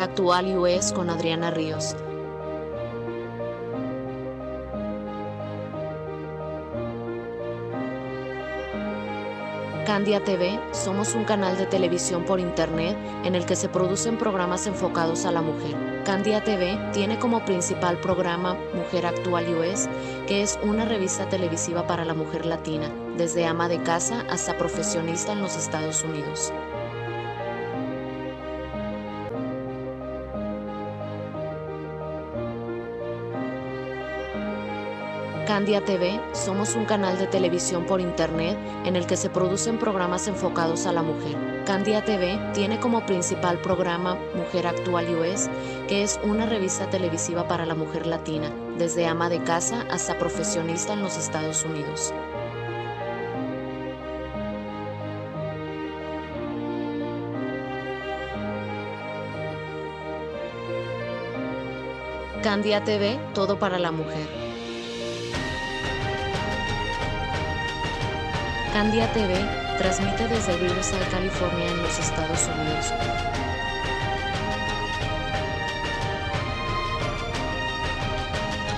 Actual US con Adriana Ríos. Candia TV, somos un canal de televisión por internet en el que se producen programas enfocados a la mujer. Candia TV tiene como principal programa Mujer Actual US, que es una revista televisiva para la mujer latina, desde ama de casa hasta profesionista en los Estados Unidos. Candia TV, somos un canal de televisión por internet en el que se producen programas enfocados a la mujer. Candia TV tiene como principal programa Mujer Actual US, que es una revista televisiva para la mujer latina, desde ama de casa hasta profesionista en los Estados Unidos. Candia TV, todo para la mujer. Candia TV transmite desde Riverside, California, en los Estados Unidos.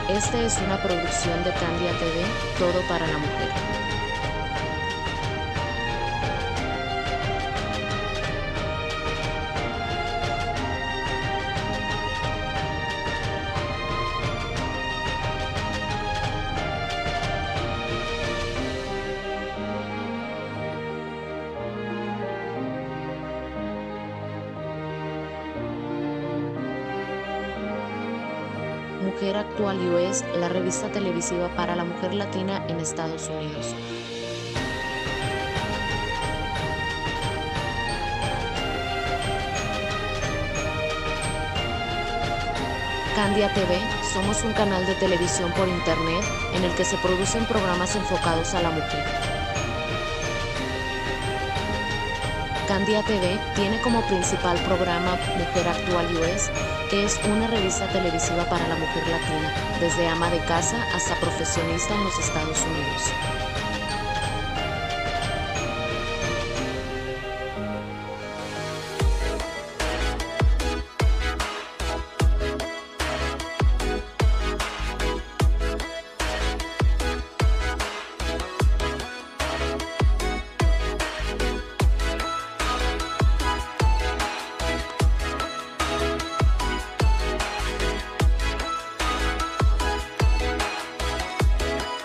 Esta es una producción de Candia TV, todo para la mujer. La revista televisiva para la mujer latina en Estados Unidos. Candia TV, somos un canal de televisión por internet en el que se producen programas enfocados a la mujer. Candia TV tiene como principal programa Mujer Actual US, es una revista televisiva para la mujer latina, desde ama de casa hasta profesionista en los Estados Unidos.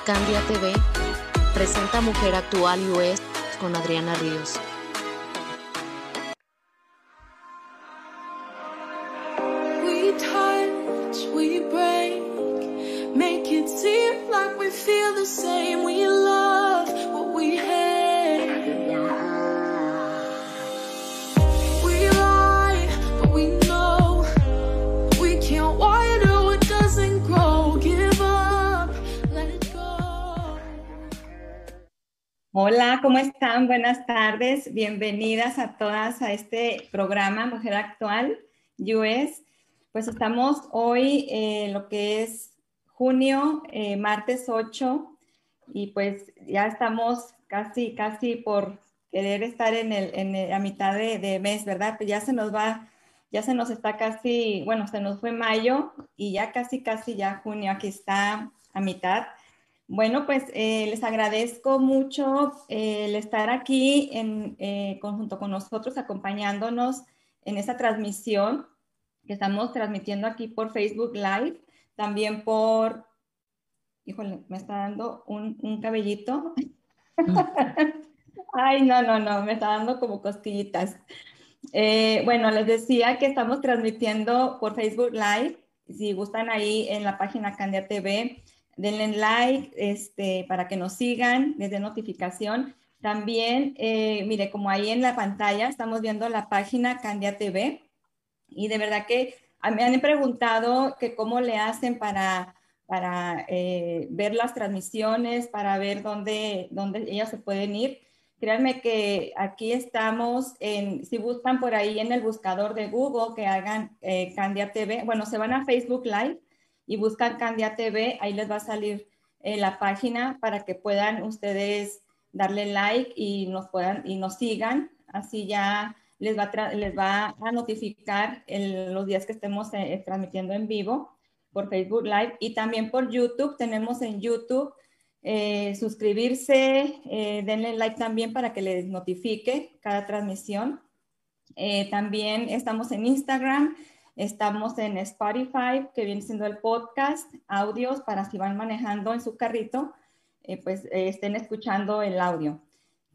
Candia TV presenta Mujer Actual US con Adriana Ríos. Buenas tardes. Bienvenidas a todas a este programa Mujer Actual US. Pues estamos hoy en lo que es junio, eh, martes 8, y pues ya estamos casi, casi por querer estar en el- a mitad de, de mes, ¿verdad? Pues ya se nos va, ya se nos está casi, bueno, se nos fue mayo y ya casi, casi ya junio, aquí está a mitad. Bueno, pues eh, les agradezco mucho eh, el estar aquí en eh, conjunto con nosotros, acompañándonos en esta transmisión que estamos transmitiendo aquí por Facebook Live, también por, híjole, me está dando un, un cabellito. Ay, no, no, no, me está dando como cosquillitas. Eh, bueno, les decía que estamos transmitiendo por Facebook Live. Si gustan ahí en la página Candia TV, denle like este, para que nos sigan, les dé notificación. También, eh, mire, como ahí en la pantalla estamos viendo la página Candia TV y de verdad que me han preguntado que cómo le hacen para, para eh, ver las transmisiones, para ver dónde, dónde ellas se pueden ir. Créanme que aquí estamos, en, si buscan por ahí en el buscador de Google que hagan eh, Candia TV, bueno, se van a Facebook Live y buscan Candia TV, ahí les va a salir eh, la página para que puedan ustedes darle like y nos puedan y nos sigan, así ya les va a, les va a notificar los días que estemos eh, transmitiendo en vivo por Facebook Live y también por YouTube. Tenemos en YouTube eh, suscribirse, denle like también para que les notifique cada transmisión. también estamos en Instagram, estamos en Spotify, que viene siendo el podcast, audios para si van manejando en su carrito, pues estén escuchando el audio.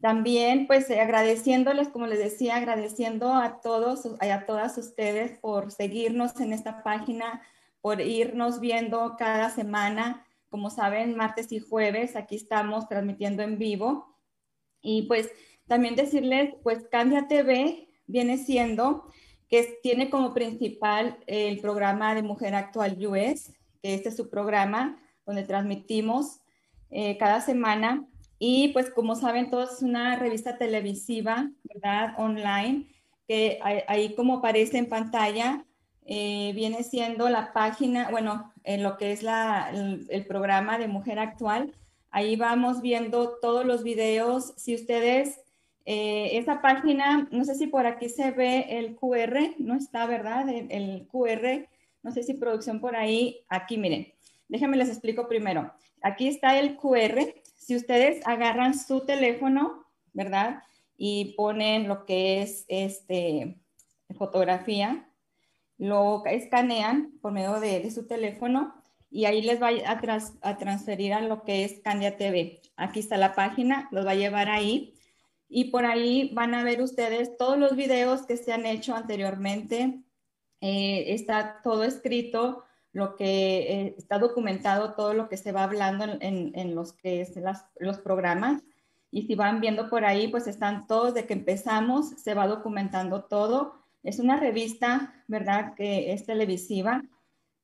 También, pues eh, agradeciéndoles, como les decía, agradeciendo a todos, a todas ustedes por seguirnos en esta página, por irnos viendo cada semana. Como saben, martes y jueves aquí estamos transmitiendo en vivo. Y pues también decirles, pues Candia TV viene siendo que tiene como principal el programa de Mujer Actual US, que este es su programa donde transmitimos eh, cada semana y pues como saben todos es una revista televisiva, ¿verdad? Online, que ahí como aparece en pantalla, eh, viene siendo la página, bueno, en lo que es la, el, programa de Mujer Actual. Ahí vamos viendo todos los videos. Si ustedes, eh, esa página, no sé si por aquí se ve el QR, no está, ¿verdad? El, QR, no sé si producción por ahí, aquí miren, déjenme les explico primero. Aquí está el QR, si ustedes agarran su teléfono, ¿verdad? Y ponen lo que es este, fotografía, lo escanean por medio de, su teléfono y ahí les va a, transferir a lo que es Candia TV. Aquí está la página, los va a llevar ahí y por ahí van a ver ustedes todos los videos que se han hecho anteriormente. Eh, está todo escrito lo que eh, está documentado, todo lo que se va hablando en, los que es los programas. Y si van viendo por ahí, pues están todos de que empezamos, se va documentando todo. Es una revista, ¿verdad? Que es televisiva.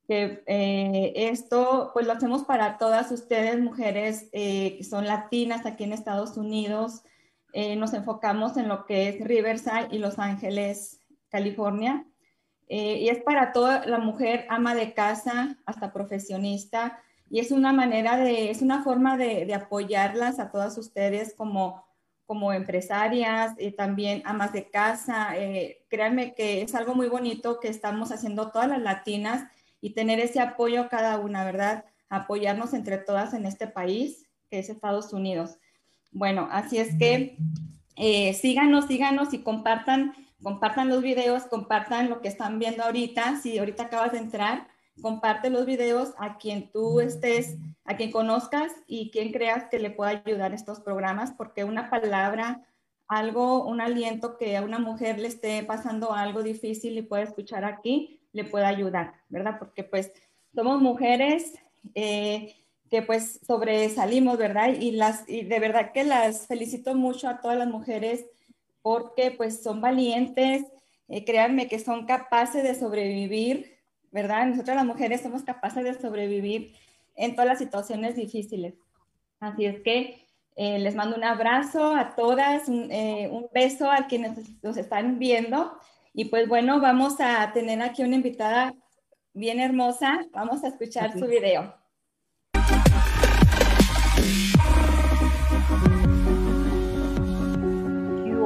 Que eh, esto, pues lo hacemos para todas ustedes, mujeres eh, que son latinas aquí en Estados Unidos. Nos enfocamos en lo que es Riverside y Los Ángeles, California. Eh, y es para toda la mujer ama de casa hasta profesionista y es una manera de, es una forma de, apoyarlas a todas ustedes como, como empresarias y también amas de casa. Eh, créanme que es algo muy bonito que estamos haciendo todas las latinas y tener ese apoyo cada una, ¿verdad? Apoyarnos entre todas en este país que es Estados Unidos. Bueno, así es que eh, síganos, síganos y compartan compartan los videos, compartan lo que están viendo ahorita. Si ahorita acabas de entrar, comparte los videos a quien tú estés, a quien conozcas y quien creas que le pueda ayudar estos programas, porque una palabra, algo, un aliento que a una mujer le esté pasando algo difícil y pueda escuchar aquí, le puede ayudar, ¿verdad? Porque pues somos mujeres eh, que pues sobresalimos, ¿verdad? Y, las, y de verdad que las felicito mucho a todas las mujeres porque pues son valientes, eh, créanme que son capaces de sobrevivir, ¿verdad? Nosotras las mujeres somos capaces de sobrevivir en todas las situaciones difíciles. Así es que eh, les mando un abrazo a todas, un, eh, beso a quienes nos están viendo. Y pues bueno, vamos a tener aquí una invitada bien hermosa. Vamos a escuchar su video.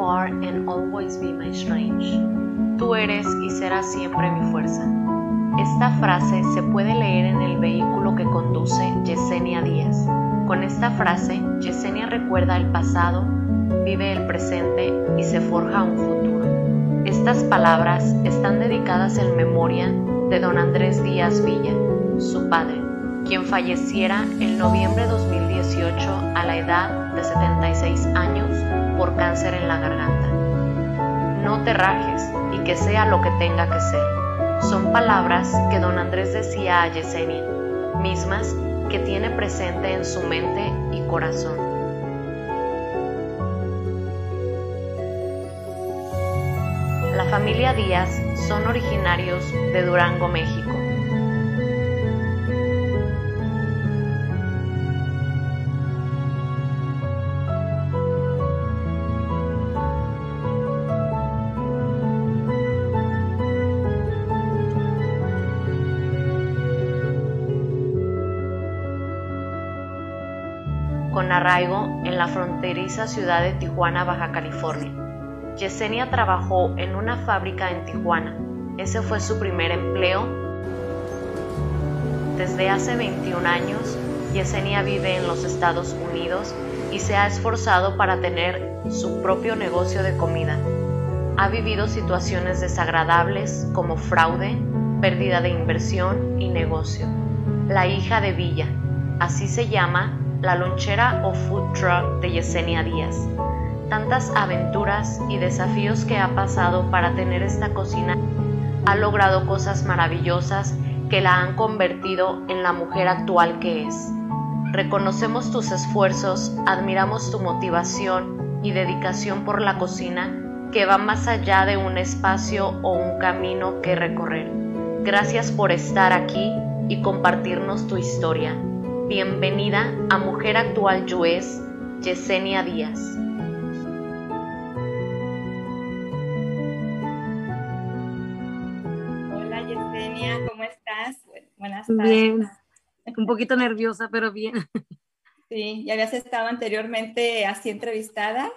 Are and always be my strength. Tú eres y serás siempre mi fuerza. Esta frase se puede leer en el vehículo que conduce Yesenia Díaz. Con esta frase, Yesenia recuerda el pasado, vive el presente y se forja un futuro. Estas palabras están dedicadas en memoria de don Andrés Díaz Villa, su padre, quien falleciera en noviembre de 2018 a la edad de 76 años por cáncer en la garganta. No te rajes y que sea lo que tenga que ser. Son palabras que don Andrés decía a Yesenia, mismas que tiene presente en su mente y corazón. La familia Díaz son originarios de Durango, México. Arraigo en la fronteriza ciudad de Tijuana, Baja California. Yesenia trabajó en una fábrica en Tijuana. Ese fue su primer empleo. Desde hace 21 años, Yesenia vive en los Estados Unidos y se ha esforzado para tener su propio negocio de comida. Ha vivido situaciones desagradables como fraude, pérdida de inversión y negocio. La hija de Villa, así se llama la lonchera o food truck de Yesenia Díaz. Tantas aventuras y desafíos que ha pasado para tener esta cocina, ha logrado cosas maravillosas que la han convertido en la mujer actual que es. Reconocemos tus esfuerzos, admiramos tu motivación y dedicación por la cocina que va más allá de un espacio o un camino que recorrer. Gracias por estar aquí y compartirnos tu historia. Bienvenida a Mujer Actual Yuez, Yesenia Díaz. Hola Yesenia, ¿cómo estás? Buenas tardes. Bien, un poquito nerviosa, pero bien. Sí, ¿ya habías estado anteriormente así entrevistada?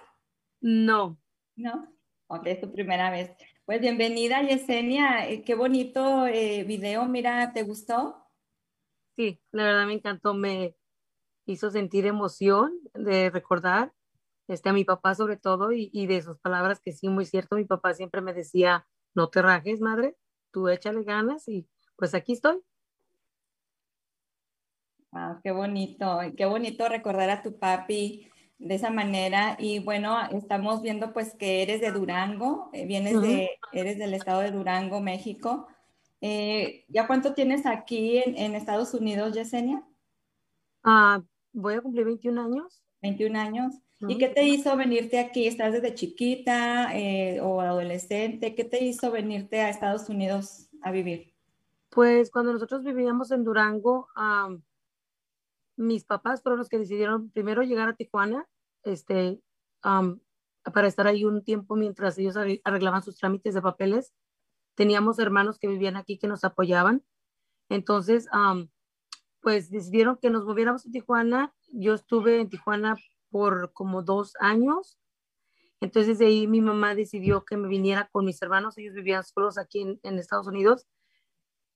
No. No. Ok, es tu primera vez. Pues bienvenida Yesenia, Eh, qué bonito eh, video, mira, ¿te gustó? Sí, la verdad me encantó, me hizo sentir emoción de recordar este, a mi papá sobre todo y, y de sus palabras que sí, muy cierto, mi papá siempre me decía, no te rajes, madre, tú échale ganas y pues aquí estoy. Wow, qué bonito, qué bonito recordar a tu papi de esa manera. Y bueno, estamos viendo pues que eres de Durango, eh, vienes de, eres del estado de Durango, México. Eh, ¿Ya cuánto tienes aquí en, en Estados Unidos, Yesenia? Ah, voy a cumplir 21 años. 21 años. ¿Y qué te hizo venirte aquí? ¿Estás desde chiquita eh, o adolescente? ¿Qué te hizo venirte a Estados Unidos a vivir? Pues cuando nosotros vivíamos en Durango, am, mis papás fueron los que decidieron primero llegar a Tijuana, este, am, para estar ahí un tiempo mientras ellos arre- arreglaban sus trámites de papeles. Teníamos hermanos que vivían aquí que nos apoyaban. Entonces, pues decidieron que nos moviéramos a Tijuana. Yo estuve en Tijuana por como dos años. Entonces de ahí mi mamá decidió que me viniera con mis hermanos. Ellos vivían solos aquí en, en Estados Unidos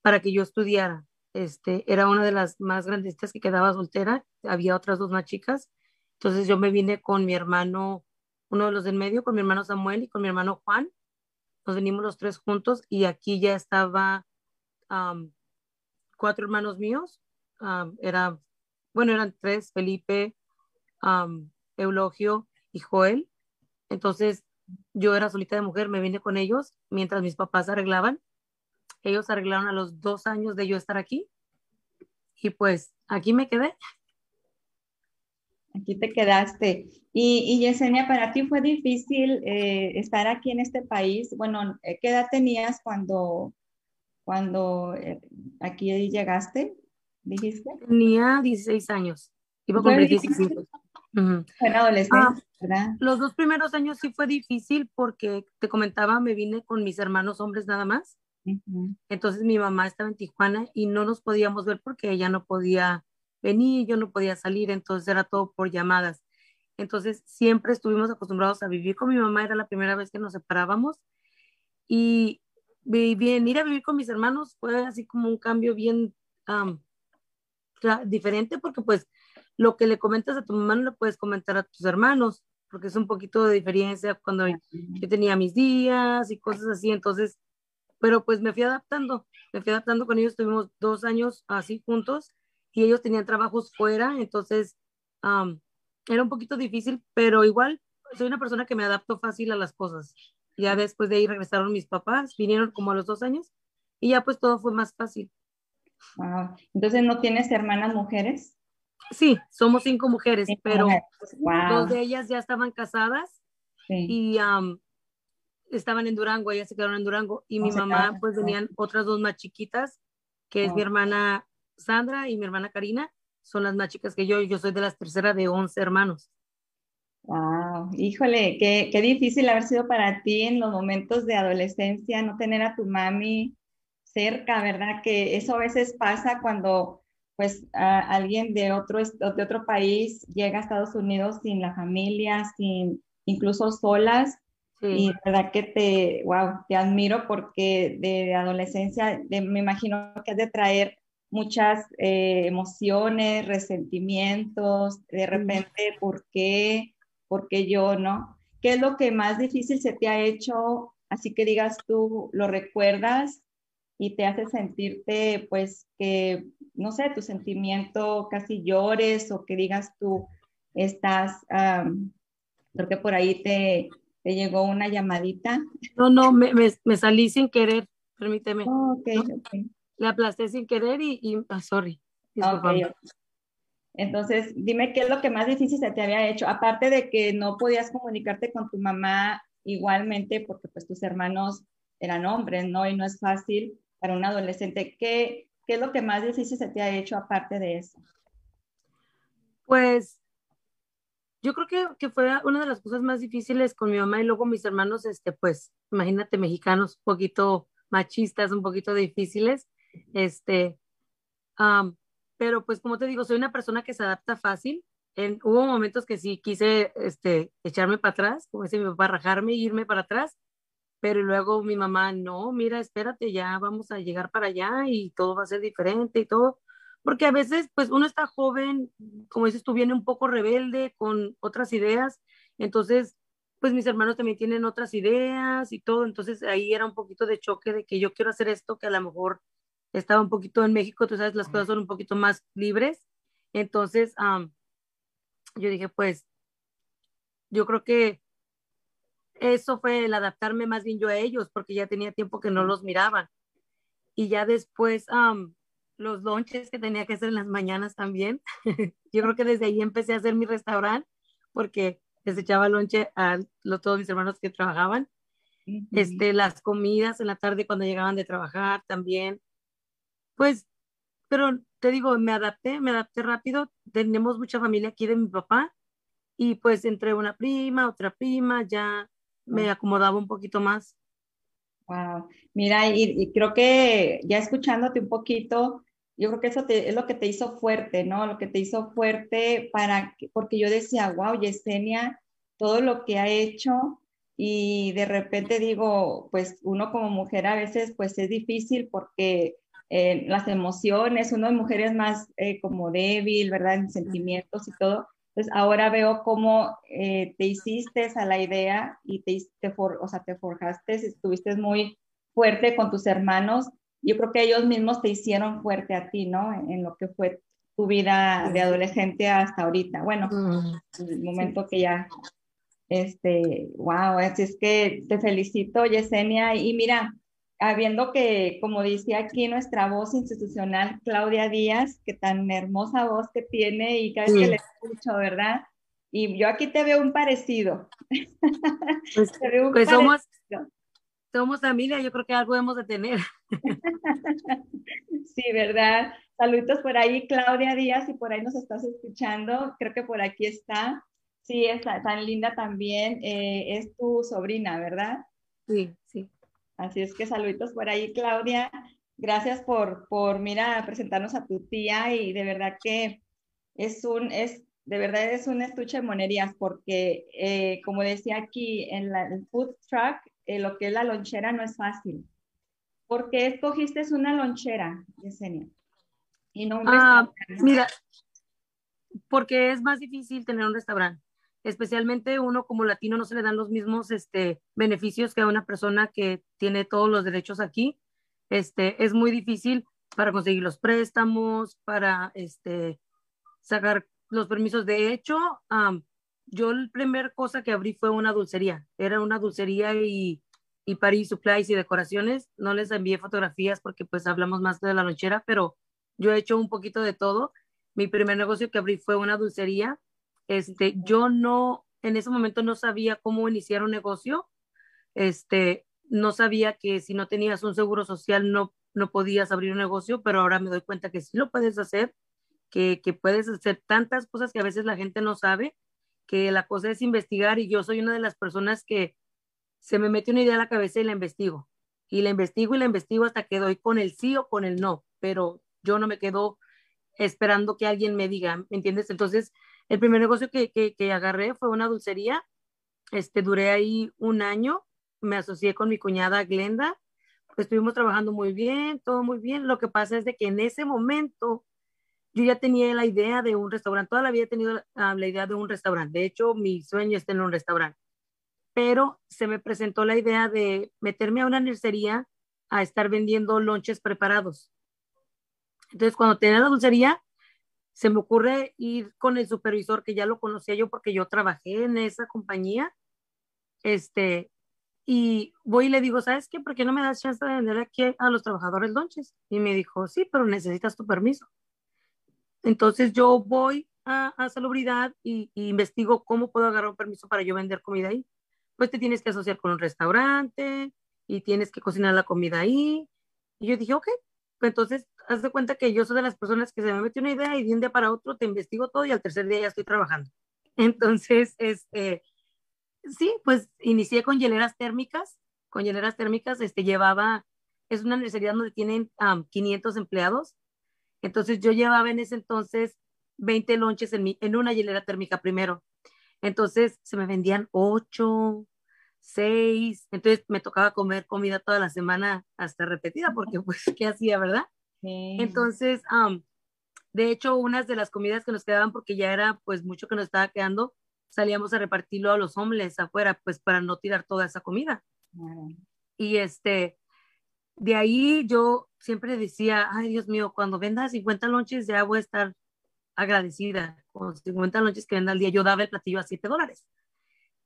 para que yo estudiara. Este, era una de las más grandecitas que quedaba soltera. Había otras dos más chicas. Entonces yo me vine con mi hermano, uno de los del medio, con mi hermano Samuel y con mi hermano Juan. Nos venimos los tres juntos y aquí ya estaba cuatro hermanos míos. Am, era, bueno, eran tres, Felipe, Eulogio y Joel. Entonces yo era solita de mujer, me vine con ellos mientras mis papás arreglaban. Ellos arreglaron a los dos años de yo estar aquí. Y pues aquí me quedé. Aquí te quedaste. Y, y Yesenia, ¿para ti fue difícil eh, estar aquí en este país? Bueno, eh, ¿qué edad tenías cuando, cuando eh, aquí llegaste? ¿Dijiste? Tenía 16 años. Iba a ¿Fue cumplir difícil? 17. Ujú. Fue en adolescencia, Ah. ¿verdad? Los dos primeros años sí fue difícil porque te comentaba, me vine con mis hermanos hombres nada más. Entonces mi mamá estaba en Tijuana y no nos podíamos ver porque ella no podía venir, yo no podía salir, entonces era todo por llamadas. Entonces siempre estuvimos acostumbrados a vivir con mi mamá, era la primera vez que nos separábamos y venir a vivir con mis hermanos fue así como un cambio bien tra- diferente porque pues lo que le comentas a tu mamá no le puedes comentar a tus hermanos porque es un poquito de diferencia cuando yo tenía mis días y cosas así, entonces, pero pues me fui adaptando, me fui adaptando con ellos, tuvimos dos años así juntos y ellos tenían trabajos fuera, entonces am, era un poquito difícil, pero igual soy una persona que me adapto fácil a las cosas. Ya después de ahí regresaron mis papás, vinieron como a los dos años y ya pues todo fue más fácil. Wow. Entonces, ¿no tienes hermanas mujeres? Sí, somos cinco mujeres, pero mujeres. Wow. dos de ellas ya estaban casadas Sí. y am, estaban en Durango, ellas se quedaron en Durango y mi mamá pues venían otras dos más chiquitas, que es mi hermana Sandra y mi hermana Karina, son las más chicas que yo, yo soy de las terceras de 11 hermanos. Wow, híjole, qué, qué difícil haber sido para ti en los momentos de adolescencia, no tener a tu mami cerca, ¿verdad? Que eso a veces pasa cuando pues a- alguien de otro, de otro país llega a Estados Unidos sin la familia, sin incluso solas. Y verdad que te, wow, te admiro porque de adolescencia me imagino que has de traer muchas eh, emociones, resentimientos, de repente, ¿por qué? ¿Por qué yo no? ¿Qué es lo que más difícil se te ha hecho? Así que digas tú, lo recuerdas y te hace sentirte, pues, que, no sé, tu sentimiento casi llores o que digas tú, estás, creo que por ahí te, te llegó una llamadita. No, no, me, me, salí sin querer, permíteme. Oh, okay, Le aplasté sin querer y, y ah, sorry. Okay, Entonces, dime qué es lo que más difícil se te había hecho, aparte de que no podías comunicarte con tu mamá igualmente porque pues tus hermanos eran hombres, ¿no? Y no es fácil para un adolescente. ¿Qué, qué es lo que más difícil se te ha hecho aparte de eso? Pues yo creo que, que, fue una de las cosas más difíciles con mi mamá y luego mis hermanos, este, pues, imagínate, mexicanos, un poquito machistas, un poquito difíciles, este, pero pues como te digo, soy una persona que se adapta fácil. En, hubo momentos que sí quise este, echarme para atrás, como dice mi papá, rajarme e irme para atrás, pero luego mi mamá, no, mira, espérate, ya vamos a llegar para allá y todo va a ser diferente y todo porque a veces pues uno está joven, como dices tú, viene un poco rebelde con otras ideas, entonces pues mis hermanos también tienen otras ideas y todo, entonces ahí era un poquito de choque de que yo quiero hacer esto, que a lo mejor estaba un poquito en México, tú sabes, las cosas son un poquito más libres, entonces yo dije pues yo creo que eso fue el adaptarme más bien yo a ellos, porque ya tenía tiempo que no los miraban. Y ya después, los lonches que tenía que hacer en las mañanas también. Yo creo que desde ahí empecé a hacer mi restaurante porque les echaba lonche a todos mis hermanos que trabajaban. este, las comidas en la tarde cuando llegaban de trabajar también. Pues, pero te digo, me adapté, me adapté rápido. Tenemos mucha familia aquí de mi papá y pues entre una prima, otra prima, ya me acomodaba un poquito más. Wow, mira, y, y, creo que ya escuchándote un poquito, yo creo que eso es lo que te hizo fuerte, ¿no? Lo que te hizo fuerte para, porque yo decía, wow, Yesenia, todo lo que ha hecho y de repente digo, pues uno como mujer a veces pues es difícil porque eh, las emociones, uno de mujeres más eh, como débil, ¿verdad? En sentimientos y todo. Entonces ahora veo cómo eh, te hiciste a la idea y te, te, o sea, te forjaste, estuviste muy fuerte con tus hermanos yo creo que ellos mismos te hicieron fuerte a ti, ¿no? En lo que fue tu vida de adolescente hasta ahorita. Bueno, el momento que ya, este, wow, así es que te felicito, Yesenia. Y mira, habiendo que, como dice aquí nuestra voz institucional, Claudia Díaz, que tan hermosa voz que tiene y cada vez que le escucho, ¿verdad? Y yo aquí te veo un parecido. Pues, pues somos, somos familia, yo creo que algo hemos de tener. sí, ¿verdad? Saludos por ahí, Claudia Díaz, y por ahí nos estás escuchando, creo que por aquí está. Sí, está tan linda también. Eh, es tu sobrina, ¿verdad? Sí. Así es que saluditos por ahí, Claudia. Gracias por, por, mira, presentarnos a tu tía y de verdad que es un, es, de verdad es un estuche de monerías porque, eh, como decía aquí, en la, el food truck eh, lo que es la lonchera no es fácil. ¿Por qué escogiste una lonchera, Yesenia? Y no un ah, Mira, porque es más difícil tener un restaurante. Especialmente uno como latino no se le dan los mismos este, beneficios que a una persona que tiene todos los derechos aquí. Este, es muy difícil para conseguir los préstamos, para este, sacar los permisos. De hecho, yo la primera cosa que abrí fue una dulcería. Era una dulcería y, y Paris Supplies y decoraciones. No les envié fotografías porque pues hablamos más de la lonchera, pero yo he hecho un poquito de todo. Mi primer negocio que abrí fue una dulcería. Este, yo no, en ese momento no sabía cómo iniciar un negocio. Este, no sabía que si no tenías un seguro social no, no podías abrir un negocio, pero ahora me doy cuenta que sí lo puedes hacer, que, que puedes hacer tantas cosas que a veces la gente no sabe que la cosa es investigar y yo soy una de las personas que se me mete una idea a la cabeza y la investigo. Y la investigo y la investigo hasta que doy con el sí o con el no, pero yo no me quedo esperando que alguien me diga, ¿me entiendes? Entonces, el primer negocio que, que, agarré fue una dulcería Este, duré ahí un año, me asocié con mi cuñada Glenda, estuvimos trabajando muy bien, todo muy bien. Lo que pasa es de que en ese momento yo ya tenía la idea de un restaurante, toda la vida he tenido la, la idea de un restaurante. De hecho, mi sueño es tener un restaurante. Pero se me presentó la idea de meterme a una nercería a estar vendiendo lonches preparados. Entonces, cuando tenía la dulcería, se me ocurre ir con el supervisor que ya lo conocía yo porque yo trabajé en esa compañía. Este, y voy y le digo, ¿sabes qué? ¿Por qué no me das chance de vender aquí a los trabajadores lonches? Y me dijo, sí, pero necesitas tu permiso. Entonces yo voy a, a salubridad y, investigo cómo puedo agarrar un permiso para yo vender comida ahí. Pues te tienes que asociar con un restaurante y tienes que cocinar la comida ahí. Y yo dije, ok, entonces haz de cuenta que yo soy de las personas que se me mete una idea y de un día para otro te investigo todo y al tercer día ya estoy trabajando. Entonces, este, sí, pues inicié con hieleras térmicas. Con hieleras térmicas, este, llevaba, es una necesidad donde tienen um, 500 empleados entonces yo llevaba en ese entonces 20 lonches en, mi, en una hielera térmica primero. Entonces se me vendían 8, 6. Entonces me tocaba comer comida toda la semana hasta repetida porque pues, ¿qué hacía, verdad? Sí. Entonces, um, de hecho, unas de las comidas que nos quedaban, porque ya era pues mucho que nos estaba quedando, salíamos a repartirlo a los hombres afuera, pues para no tirar toda esa comida. Y este, de ahí yo siempre decía, ay Dios mío, cuando venda 50 lonches ya voy a estar agradecida. Con 50 lonches que venda al día, yo daba el platillo a 7 dólares.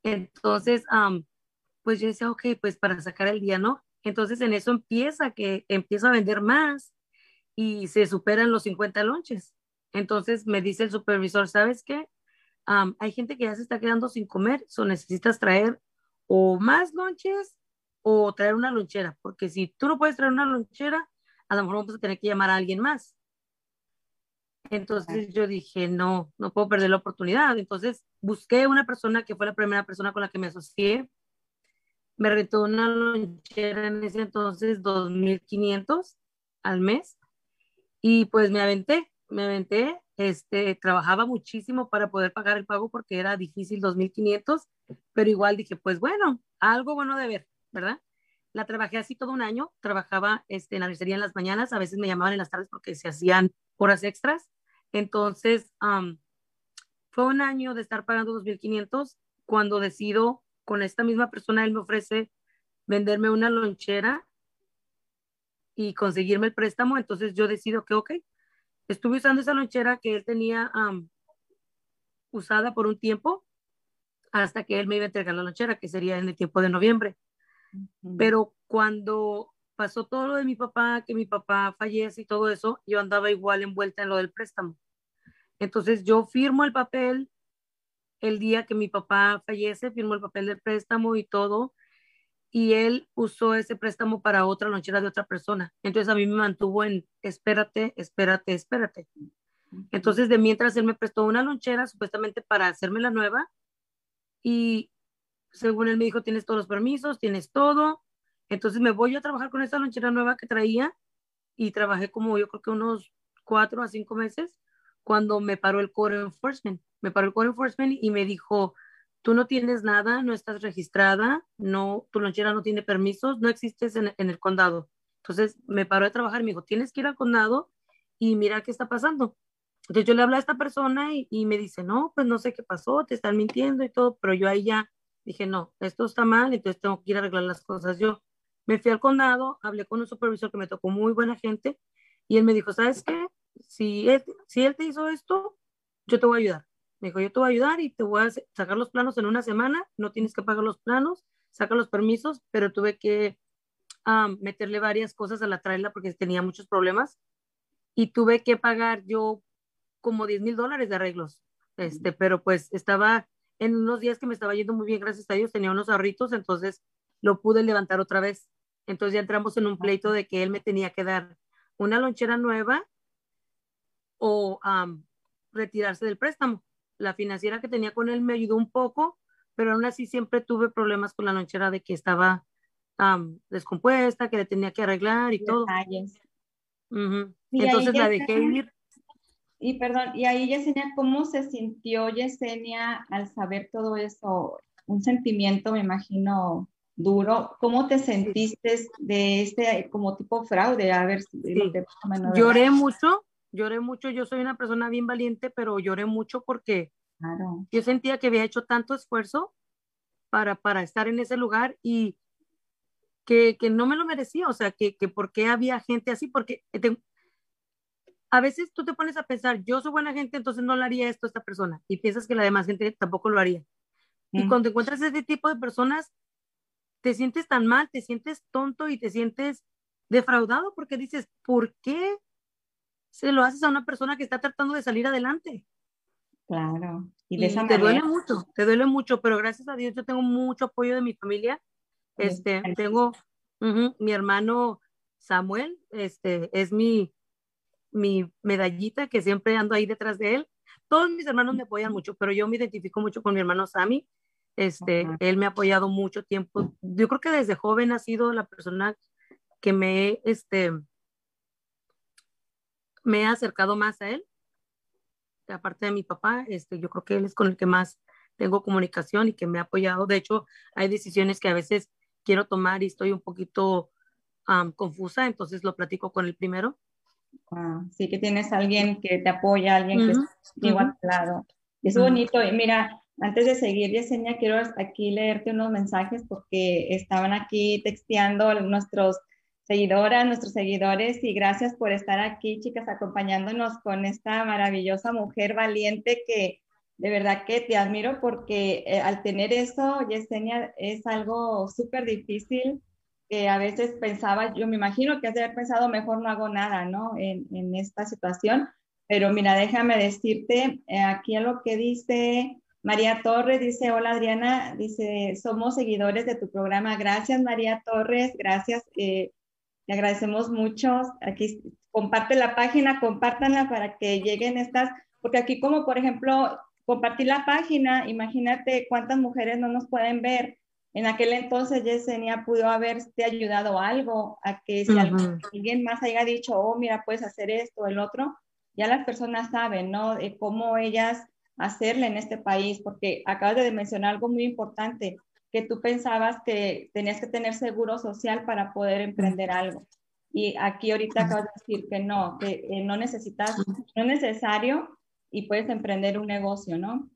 Entonces, um, pues yo decía, ok, pues para sacar el día, ¿no? Entonces en eso empieza que empiezo a vender más y se superan los 50 lonches. Entonces me dice el supervisor, ¿sabes qué? Um, hay gente que ya se está quedando sin comer, o necesitas traer o más lonches o traer una lonchera, porque si tú no puedes traer una lonchera, a lo mejor vamos a tener que llamar a alguien más. Entonces yo dije, no, no puedo perder la oportunidad. Entonces busqué una persona que fue la primera persona con la que me asocié. Me rentó una lonchera en ese entonces, 2.500 al mes. Y pues me aventé, me aventé. Este, trabajaba muchísimo para poder pagar el pago porque era difícil, 2.500, pero igual dije, pues bueno, algo bueno de ver. ¿verdad? La trabajé así todo un año, trabajaba este, en la nursería en las mañanas, a veces me llamaban en las tardes porque se hacían horas extras. Entonces, fue un año de estar pagando 2.500 cuando decido con esta misma persona, él me ofrece venderme una lonchera y conseguirme el préstamo, entonces yo decido que, ok, estuve usando esa lonchera que él tenía um, usada por un tiempo hasta que él me iba a entregar la lonchera, que sería en el tiempo de noviembre. Pero cuando pasó todo lo de mi papá, que mi papá fallece y todo eso, yo andaba igual envuelta en lo del préstamo. Entonces yo firmo el papel el día que mi papá fallece, firmo el papel del préstamo y todo, y él usó ese préstamo para otra lonchera de otra persona. Entonces a mí me mantuvo en espérate, espérate, espérate. Entonces de mientras él me prestó una lonchera supuestamente para hacerme la nueva y según él me dijo, tienes todos los permisos, tienes todo. Entonces me voy a trabajar con esta lonchera nueva que traía y trabajé como yo creo que unos cuatro a cinco meses cuando me paró el Core Enforcement. Me paró el Core Enforcement y me dijo, tú no tienes nada, no estás registrada, no, tu lonchera no tiene permisos, no existes en, en el condado. Entonces me paró de trabajar y me dijo, tienes que ir al condado y mira qué está pasando. Entonces yo le hablé a esta persona y, y, me dice, no, pues no sé qué pasó, te están mintiendo y todo, pero yo ahí ya Dije, no, esto está mal, entonces tengo que ir a arreglar las cosas yo. Me fui al condado, hablé con un supervisor que me tocó muy buena gente y él me dijo, ¿sabes qué? Si él, si él te hizo esto, yo te voy a ayudar. Me dijo, yo te voy a ayudar y te voy a sacar los planos en una semana, no tienes que pagar los planos, saca los permisos, pero tuve que um, meterle varias cosas a la traila porque tenía muchos problemas y tuve que pagar yo como 10 mil dólares de arreglos. Este, pero pues estaba en unos días que me estaba yendo muy bien, gracias a Dios, tenía unos ahorritos, entonces lo pude levantar otra vez. Entonces ya entramos en un pleito de que él me tenía que dar una lonchera nueva o um, retirarse del préstamo. La financiera que tenía con él me ayudó un poco, pero aún así siempre tuve problemas con la lonchera de que estaba um, descompuesta, que le tenía que arreglar y todo. Uh -huh. Entonces la dejé ir y perdón, y ahí Yesenia, ¿cómo se sintió Yesenia al saber todo eso? un sentimiento, me imagino, duro. ¿Cómo te sentiste de este como tipo fraude? A ver, si lloré mucho, lloré mucho. Yo soy una persona bien valiente, pero lloré mucho porque yo sentía que había hecho tanto esfuerzo para, para estar en ese lugar y que, que no me lo merecía. O sea, que, que por qué había gente así, porque a veces tú te pones a pensar, yo soy buena gente, entonces no le haría esto a esta persona y piensas que la demás gente tampoco lo haría. Y cuando encuentras ese tipo de personas, te sientes tan mal, te sientes tonto y te sientes defraudado porque dices, ¿por qué se lo haces a una persona que está tratando de salir adelante? Claro. Y, de esa te duele mucho, te duele mucho, pero gracias a Dios yo tengo mucho apoyo de mi familia. Este, tengo mi hermano Samuel, este, es mi, mi medallita que siempre ando ahí detrás de él. Todos mis hermanos me apoyan mucho, pero yo me identifico mucho con mi hermano Sammy. Este, él me ha apoyado mucho tiempo. Yo creo que desde joven ha sido la persona que me, este, me ha acercado más a él. Aparte de mi papá, este, yo creo que él es con el que más tengo comunicación y que me ha apoyado. De hecho, hay decisiones que a veces quiero tomar y estoy un poquito confusa, entonces lo platico con el primero Ah, sí, que tienes a alguien que te apoya, alguien que está a tu lado. Es bonito. Y mira, antes de seguir, Yesenia, quiero aquí leerte unos mensajes porque estaban aquí texteando nuestros seguidoras, nuestros seguidores y gracias por estar aquí, chicas, acompañándonos con esta maravillosa mujer valiente que de verdad que te admiro porque eh, al tener eso, Yesenia, es algo súper difícil que a veces pensaba, yo me imagino que has de haber pensado, mejor no hago nada, ¿no? En, en esta situación. Pero mira, déjame decirte, eh, aquí a lo que dice María Torres, dice, hola Adriana, dice, somos seguidores de tu programa. Gracias María Torres, gracias, eh, te agradecemos mucho. Aquí comparte la página, compártanla para que lleguen estas, porque aquí como por ejemplo, compartir la página, imagínate cuántas mujeres no nos pueden ver en aquel entonces Yesenia pudo haberte ayudado algo a que si alguien más haya dicho, oh, mira, puedes hacer esto o el otro, ya las personas saben, ¿no? De cómo ellas hacerle en este país, porque acabas de mencionar algo muy importante, que tú pensabas que tenías que tener seguro social para poder emprender algo. Y aquí ahorita acabas de decir que no, que eh, no necesitas, no es necesario y puedes emprender un negocio, ¿no?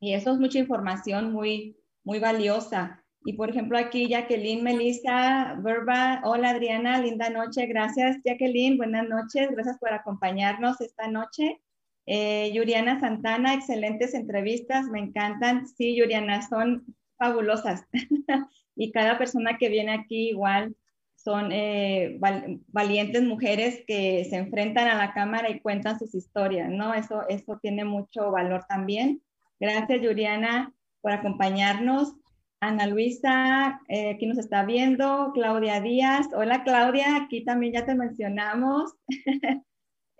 Y eso es mucha información muy, muy valiosa. Y por ejemplo aquí Jacqueline Melissa Verba, hola Adriana, linda noche, gracias Jacqueline, buenas noches, gracias por acompañarnos esta noche. Eh, Yuriana Santana, excelentes entrevistas, me encantan. Sí, Yuriana, son fabulosas. y cada persona que viene aquí igual son eh, valientes mujeres que se enfrentan a la cámara y cuentan sus historias, ¿no? Eso, eso tiene mucho valor también. Gracias, Yuriana, por acompañarnos. Ana Luisa, eh, aquí nos está viendo. Claudia Díaz. Hola Claudia, aquí también ya te mencionamos.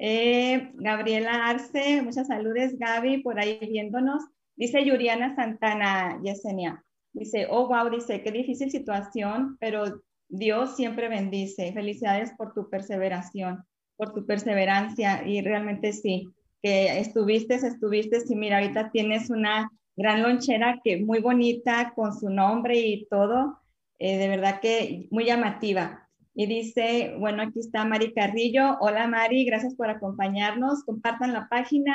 Eh, Gabriela Arce, muchas saludes Gaby, por ahí viéndonos. Dice Yuriana Santana, Yesenia. Dice, oh, wow, dice, qué difícil situación, pero Dios siempre bendice. Felicidades por tu perseveración, por tu perseverancia. Y realmente sí, que estuviste, estuviste, y mira, ahorita tienes una gran lonchera que muy bonita con su nombre y todo, eh, de verdad que muy llamativa. Y dice, bueno, aquí está Mari Carrillo. Hola Mari, gracias por acompañarnos. Compartan la página.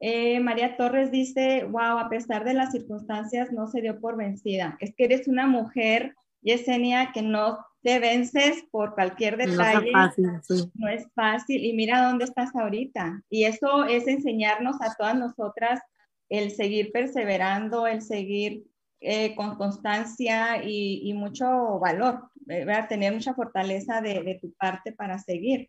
Eh, María Torres dice, wow, a pesar de las circunstancias no se dio por vencida. Es que eres una mujer, Yesenia, que no te vences por cualquier detalle. No es fácil, No es fácil. Y mira dónde estás ahorita. Y eso es enseñarnos a todas nosotras el seguir perseverando, el seguir eh, con constancia y, mucho valor, eh, tener mucha fortaleza de, tu parte para seguir.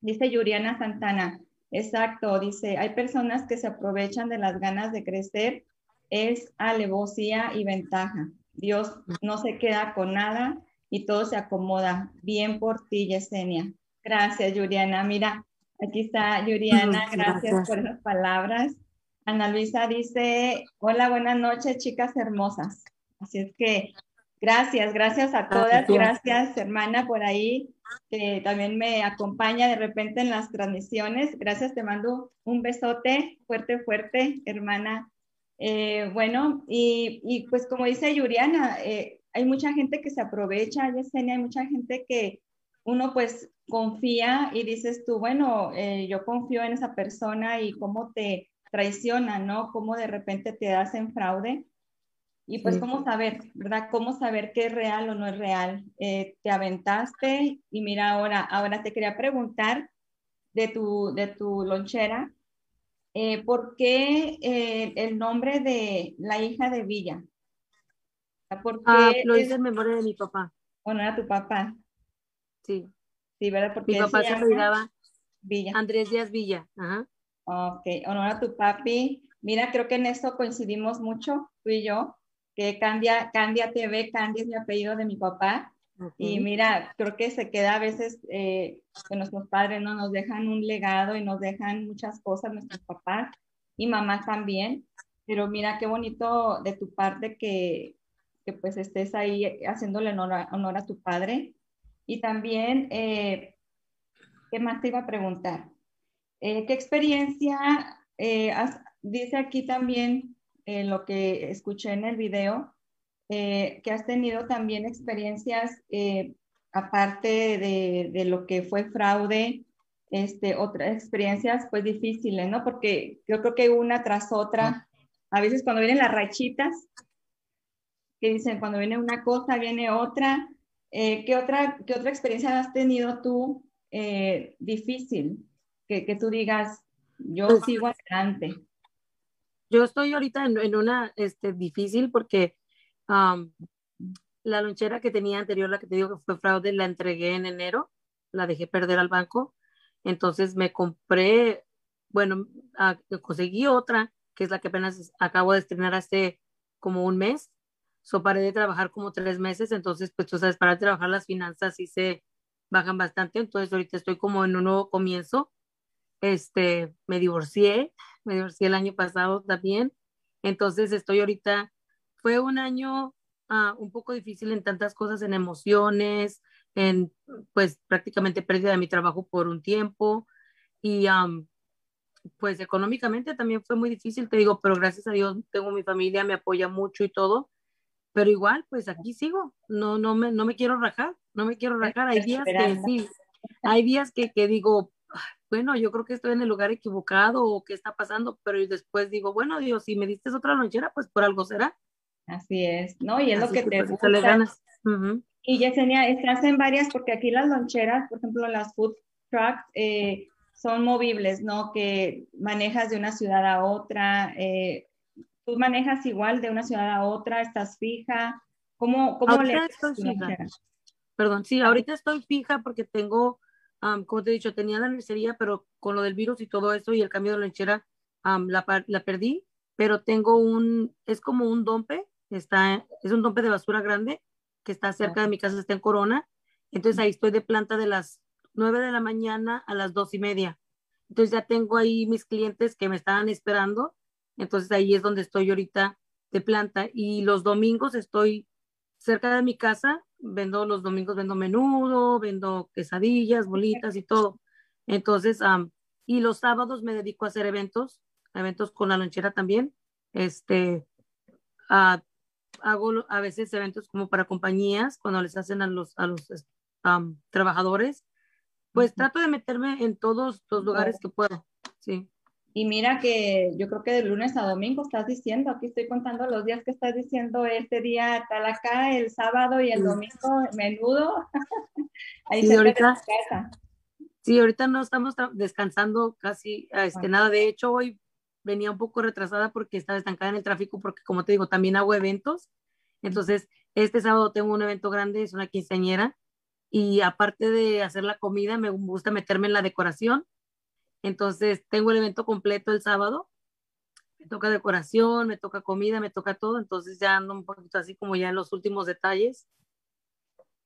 Dice Yuriana Santana, exacto, dice, hay personas que se aprovechan de las ganas de crecer, es alevosía y ventaja. Dios no se queda con nada y todo se acomoda. Bien por ti, Yesenia. Gracias, Yuriana. Mira, aquí está Yuriana, gracias. por esas palabras. Ana Luisa dice, hola, buenas noches, chicas hermosas. Así es que gracias, gracias a todas, gracias hermana por ahí, que también me acompaña de repente en las transmisiones. Gracias, te mando un besote fuerte, fuerte, hermana Eh, bueno, y, y, pues como dice Yuriana, eh, hay mucha gente que se aprovecha, Yesenia, hay mucha gente que uno pues confía y dices tú, bueno, eh, yo confío en esa persona y cómo te traiciona, ¿no? Cómo de repente te hacen fraude. Y pues, ¿cómo saber, verdad? ¿Cómo saber qué es real o no es real? Eh, te aventaste y mira ahora, ahora te quería preguntar de tu, de tu lonchera, eh, ¿por qué el nombre de la hija de Villa? ¿Por ah, lo hice en memoria de mi papá. ¿O no era tu papá? Sí. Sí, ¿verdad? Porque mi papá se, se Villa. Andrés Díaz Villa. Ajá. Ok, honor a tu papi. Mira, creo que en esto coincidimos mucho, tú y yo, que Candia, Candia TV, Candia es mi apellido de mi papá. Y mira, creo que se queda a veces eh, que nuestros padres no nos dejan un legado y nos dejan muchas cosas, nuestros papás y mamás también. Pero mira qué bonito de tu parte que, que pues estés ahí haciéndole honor a, honor a tu padre. Y también, eh, ¿qué más te iba a preguntar? Eh, ¿Qué experiencia, eh, dice aquí también lo que escuché en el video, que has tenido también experiencias aparte de, de, lo que fue fraude, este, otras experiencias pues difíciles, ¿no? Porque yo creo que una tras otra, a veces cuando vienen las rachitas, que dicen cuando viene una cosa, viene otra. Eh, ¿qué, otra ¿Qué otra experiencia has tenido tú eh, difícil? Que, que, tú digas, yo pues sigo adelante. Yo estoy ahorita en, una este, difícil porque la lonchera que tenía anterior, la que te digo que fue fraude, la entregué en enero, la dejé perder al banco. Entonces me compré, bueno, conseguí otra, que es la que apenas acabo de estrenar hace como un mes, So paré de trabajar como tres meses, entonces pues tú sabes, para trabajar las finanzas sí se bajan bastante, entonces ahorita estoy como en un nuevo comienzo. Este, me divorcié, me divorcié el año pasado también, entonces estoy ahorita, fue un año uh, un poco difícil en tantas cosas, en emociones, en pues prácticamente pérdida de mi trabajo por un tiempo. Y um, pues económicamente también fue muy difícil, te digo, pero gracias a Dios tengo mi familia, me apoya mucho y todo, pero igual, pues aquí sigo, no, no, me, no me quiero rajar, no me quiero rajar. Hay días que sí, hay días que, que digo, bueno, yo creo que estoy en el lugar equivocado o qué está pasando, pero después digo, bueno, Dios, si me diste otra lonchera, pues por algo será. Así es, ¿no? Y es lo que, te pues, gusta. ganas. Y Yesenia, estás en varias, porque aquí las loncheras, por ejemplo, las food trucks, eh, son movibles, ¿no? Que manejas de una ciudad a otra, eh, ¿Tú manejas igual de una ciudad a otra? ¿Estás fija? ¿Cómo, cómo le estoy fija. Perdón, sí, ahorita estoy fija porque tengo, como te he dicho, tenía la necesidad, pero con lo del virus y todo eso y el cambio de lonchera la, la perdí, pero tengo un, es como un dompe, está, es un dompe de basura grande que está cerca de mi casa, está en Corona. Entonces ahí estoy de planta de las 9 de la mañana a las dos y media. Entonces ya tengo ahí mis clientes que me estaban esperando entonces ahí es donde estoy ahorita de planta y los domingos estoy cerca de mi casa, vendo los domingos, vendo menudo, vendo quesadillas, bolitas y todo. Entonces, y los sábados me dedico a hacer eventos, eventos con la lonchera también. Este, hago a veces eventos como para compañías, cuando les hacen a los, a los trabajadores. Pues trato de meterme en todos los lugares que puedo, sí. Y mira que yo creo que de lunes a domingo estás diciendo, aquí estoy contando los días que estás diciendo, este día tal acá, el sábado y el domingo, menudo. Ahí sí, ahorita, Sí, ahorita no estamos descansando casi este, nada. De hecho, hoy venía un poco retrasada porque estaba estancada en el tráfico, porque como te digo, también hago eventos. Entonces, este sábado tengo un evento grande, es una quinceañera. Y aparte de hacer la comida, me gusta meterme en la decoración entonces, tengo el evento completo el sábado. Me toca decoración, me toca comida, me toca todo. Entonces, ya ando un poquito así como ya en los últimos detalles.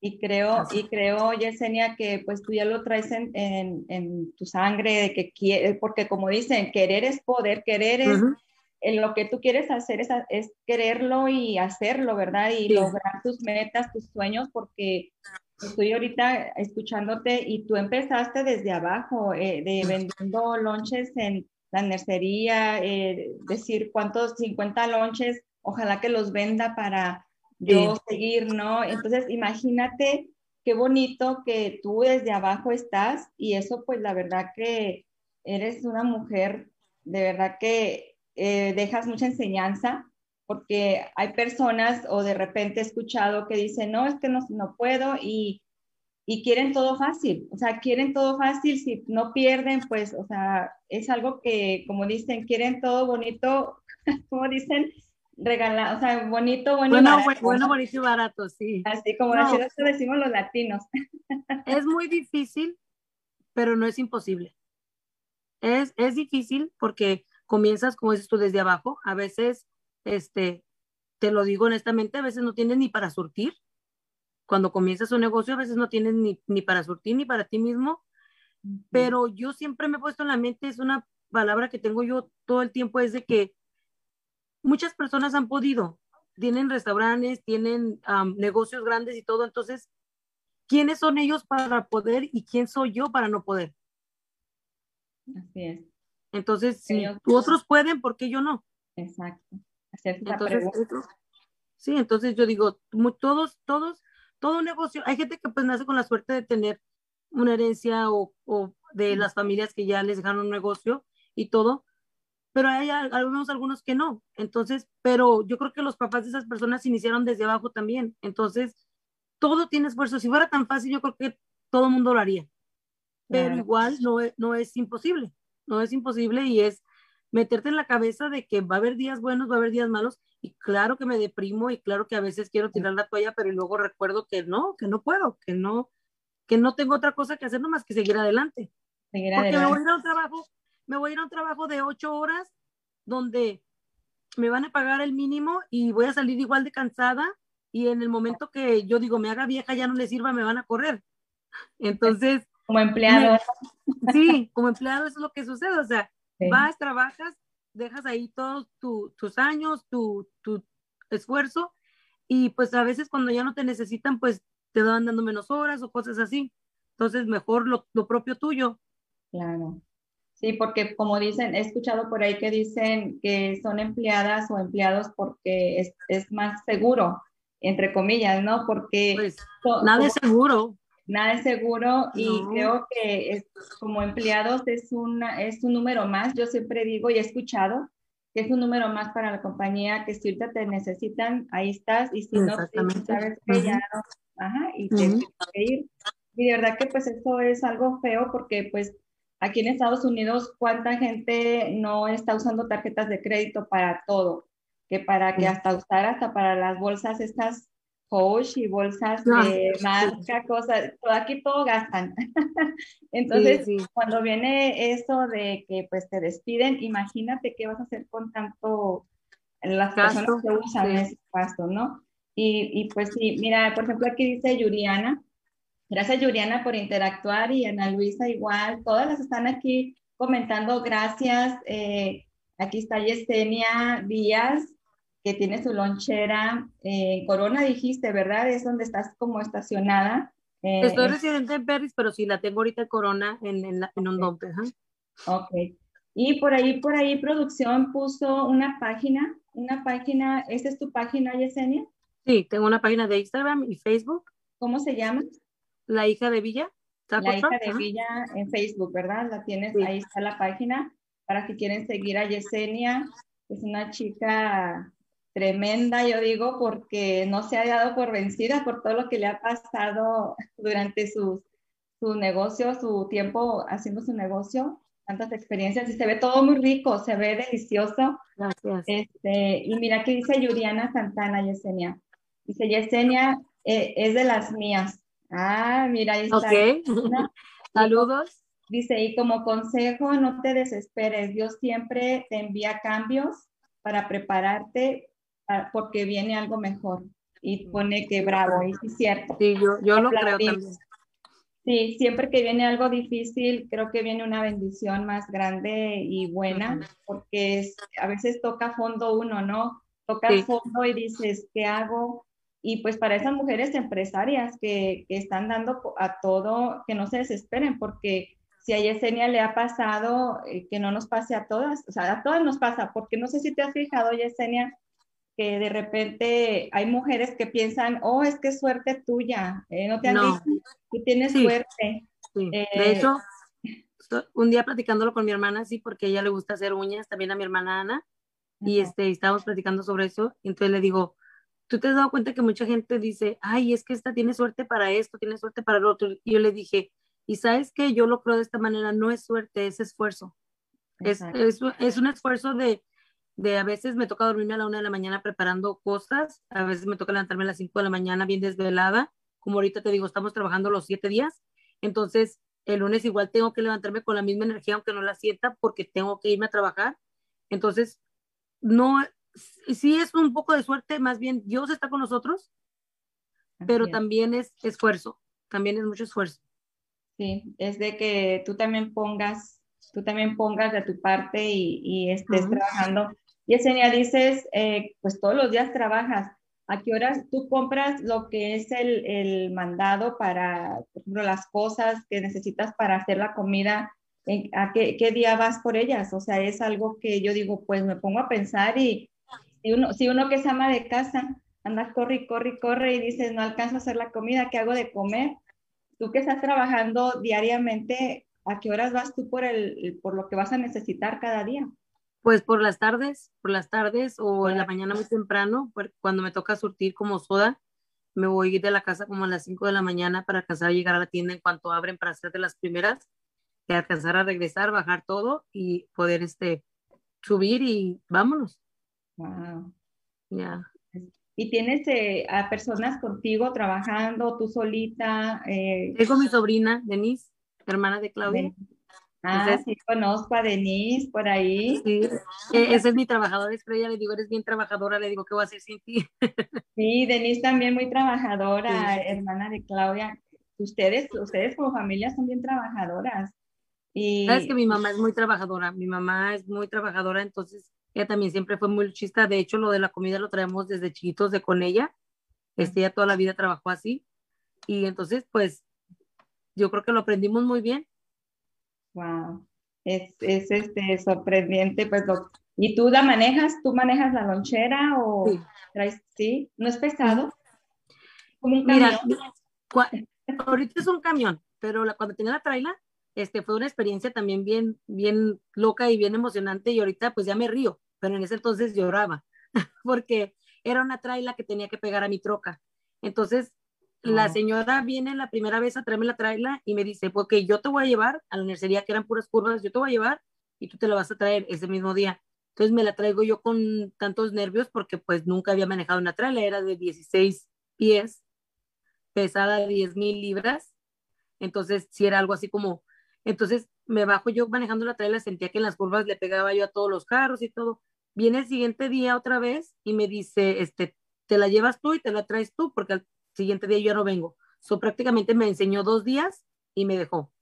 Y creo, y creo, Yesenia, que pues tú ya lo traes en, en, tu sangre, de que quiere, porque como dicen, querer es poder, querer es, en lo que tú quieres hacer es, es quererlo y hacerlo, ¿verdad? Y lograr tus metas, tus sueños, porque Estoy ahorita escuchándote y tú empezaste desde abajo, eh, de vendiendo lonches en, la nercería, eh, decir cuántos 50 lonches, ojalá que los venda para yo seguir, ¿no? Entonces, imagínate qué bonito que tú desde abajo estás y eso pues la verdad que eres una mujer, de verdad que eh, dejas mucha enseñanza porque hay personas o de repente he escuchado que dicen, no, es que no, no puedo y, y quieren todo fácil, o sea, quieren todo fácil, si no pierden, pues, o sea, es algo que, como dicen, quieren todo bonito, como dicen, regalar, o sea, bonito, bueno, bueno, barato. bueno, bonito y barato, sí. Así como no. así decimos los latinos. Es muy difícil, pero no es imposible. Es, es difícil porque comienzas, como dices tú, desde abajo. A veces, este, te lo digo honestamente, a veces no tienes ni para surtir. Cuando comienzas un negocio, a veces no tienes ni, ni para surtir ni para ti mismo. Pero yo siempre me he puesto en la mente, es una palabra que tengo yo todo el tiempo, es de que muchas personas han podido, tienen restaurantes, tienen um, negocios grandes y todo, entonces, ¿quiénes son ellos para poder y quién soy yo para no poder? Así es. Entonces, si ellos, otros pueden, ¿por qué yo no? Exacto. Entonces, sí, entonces yo digo, todos, todos, todo negocio, hay gente que pues nace con la suerte de tener una herencia o, o de las familias que ya les dejaron un negocio y todo, pero hay algunos, algunos que no. Entonces, pero yo creo que los papás de esas personas iniciaron desde abajo también. Entonces, todo tiene esfuerzo. Si fuera tan fácil, yo creo que todo el mundo lo haría. Pero claro. igual no es, no es imposible. No es imposible y es meterte en la cabeza de que va a haber días buenos, va a haber días malos. Y claro que me deprimo y claro que a veces quiero tirar la toalla, pero luego recuerdo que no, que no puedo, que no, que no tengo otra cosa que hacer nomás que seguir adelante. Seguir Porque adelante. me voy a ir a un trabajo me voy a ir a un trabajo de ocho horas donde me van a pagar el mínimo y voy a salir igual de cansada y en el momento que yo digo me haga vieja ya no le sirva, me van a correr. Entonces... Como empleado. Me, sí, como empleado eso es lo que sucede, o sea, sí. vas, trabajas, dejas ahí todos tu, tus años, tu, tu esfuerzo y pues a veces cuando ya no te necesitan pues te van dando menos horas o cosas así. Entonces mejor lo, lo propio tuyo. Claro. Sí, porque como dicen, he escuchado por ahí que dicen que son empleadas o empleados porque es, es más seguro, entre comillas, ¿no? Porque... Pues, nada es seguro. Nada es seguro y no. creo que es, como empleados es, una, es un número más. Yo siempre digo y he escuchado que es un número más para la compañía, que si ahorita te necesitan, ahí estás y si no, sabes que ya no, ajá, y te uh -huh. tienes que ir. Y de verdad que pues eso es algo feo porque pues Aquí en Estados Unidos, ¿cuánta gente no está usando tarjetas de crédito para todo? Que para que hasta usar hasta para las bolsas estas Coach y bolsas no. de marca, cosas, todo aquí todo gastan. Entonces, sí, sí. cuando viene eso de que pues te despiden, imagínate qué vas a hacer con tanto las gasto, personas que usan ese gasto, ¿no? Y, y pues sí, mira, por ejemplo, aquí dice Yuriana, Gracias, Yuriana, por interactuar y Ana Luisa igual. Todas las están aquí comentando. Gracias. Eh, aquí está Yesenia Díaz, que tiene su lonchera. Eh, Corona dijiste, ¿verdad? Es donde estás como estacionada. Eh, Estoy residente en Perris, pero sí la tengo ahorita en Corona en, en, la, en un. ¿eh? Ok. Y por ahí, por ahí, producción puso una página, una página, ¿esta es tu página, Yesenia? Sí, tengo una página de Instagram y Facebook. ¿Cómo se llama? La hija de Villa. La hija de Villa en Facebook, ¿verdad? La tienes, sí. ahí está la página para que quieren seguir a Yesenia. Es una chica tremenda, yo digo, porque no se ha dado por vencida por todo lo que le ha pasado durante su, su negocio, su tiempo haciendo su negocio, tantas experiencias y se ve todo muy rico, se ve delicioso. Gracias. Este, y mira que dice Yuriana Santana, Yesenia. Dice, Yesenia eh, es de las mías. Ah, mira, ahí está. Ok. Saludos. Dice, y como consejo, no te desesperes. Dios siempre te envía cambios para prepararte porque viene algo mejor. Y pone que bravo, y sí es cierto. Sí, yo, yo lo creo también. Sí, siempre que viene algo difícil, creo que viene una bendición más grande y buena, uh -huh. porque es, a veces toca fondo uno, ¿no? Toca sí. fondo y dices, ¿qué hago? Y pues para esas mujeres empresarias que, que, están dando a todo, que no se desesperen, porque si a Yesenia le ha pasado, eh, que no nos pase a todas, o sea, a todas nos pasa, porque no sé si te has fijado, Yesenia, que de repente hay mujeres que piensan, oh, es que es suerte tuya, eh, no te han No. dicho, tú tienes Sí. suerte. Sí. Eh, de hecho, un día platicándolo con mi hermana, sí, porque a ella le gusta hacer uñas, también a mi hermana Ana, y este, estábamos platicando sobre eso, y entonces le digo, ¿tú te has dado cuenta que mucha gente dice, ay, es que esta tiene suerte para esto, tiene suerte para lo otro? Y yo le dije, y sabes que yo lo creo de esta manera, no es suerte, es esfuerzo. Es, es, es un esfuerzo de, de a veces me toca dormirme a la una de la mañana preparando cosas, a veces me toca levantarme a las cinco de la mañana bien desvelada, como ahorita te digo, estamos trabajando los siete días, entonces el lunes igual tengo que levantarme con la misma energía aunque no la sienta porque tengo que irme a trabajar, entonces no, sí es un poco de suerte, más bien Dios está con nosotros, pero es. también es esfuerzo, también es mucho esfuerzo. Sí, es de que tú también pongas, tú también pongas de tu parte y, y estés Ujú. trabajando. Y Esenia, dices, eh, pues todos los días trabajas. ¿A qué horas tú compras lo que es el, el mandado para, por ejemplo, las cosas que necesitas para hacer la comida? ¿En- ¿A qué, qué día vas por ellas? O sea, es algo que yo digo, pues me pongo a pensar y si uno, si uno que es ama de casa anda corre corre corre y dices, no alcanzo a hacer la comida, ¿qué hago de comer? Tú que estás trabajando diariamente, ¿a qué horas vas tú por, el, por lo que vas a necesitar cada día? Pues por las tardes, por las tardes o en la mañana muy temprano, cuando me toca surtir como soda, me voy de la casa como a las 5 de la mañana para alcanzar a llegar a la tienda en cuanto abren para hacer de las primeras, y alcanzar a regresar, bajar todo y poder este, subir y vámonos. Wow. Ya. ¿Y tienes eh, a personas contigo trabajando, tú solita? eh, Tengo mi sobrina, Denise, hermana de Claudia. de- Ah, Entonces- sí, conozco a Denise por ahí. Sí, e- esa es mi trabajadora estrella. Le digo, eres bien trabajadora. Le digo, ¿qué voy a hacer sin ti? Sí, Denise también muy trabajadora, Sí. hermana de Claudia. Ustedes, ustedes como familia son bien trabajadoras. Y Sabes que mi mamá es muy trabajadora, mi mamá es muy trabajadora, entonces ella también siempre fue muy luchista. De hecho, lo de la comida lo traemos desde chiquitos de con ella. Este, ella toda la vida trabajó así. Y entonces, pues, yo creo que lo aprendimos muy bien. Wow, es, es este, sorprendente, pues lo- ¿Y tú la manejas? ¿Tú manejas la lonchera o Sí. traes? Sí, ¿no es pesado? Como un Mira, camión. ahorita es un camión, pero la- cuando tenía la traila, este, fue una experiencia también bien, bien loca y bien emocionante. Y ahorita, pues ya me río, pero en ese entonces lloraba, porque era una traila que tenía que pegar a mi troca. Entonces, la señora viene la primera vez a traerme la traila y me dice, porque yo te voy a llevar a la nercería que eran puras curvas, yo te voy a llevar y tú te la vas a traer ese mismo día. Entonces me la traigo yo con tantos nervios porque pues nunca había manejado una traila, era de 16 pies, pesada 10 mil libras. Entonces sí era algo así como, entonces me bajo yo manejando la traila, sentía que en las curvas le pegaba yo a todos los carros y todo. Viene el siguiente día otra vez y me dice, este, te la llevas tú y te la traes tú porque siguiente día yo no vengo. So prácticamente me enseñó dos días y me dejó.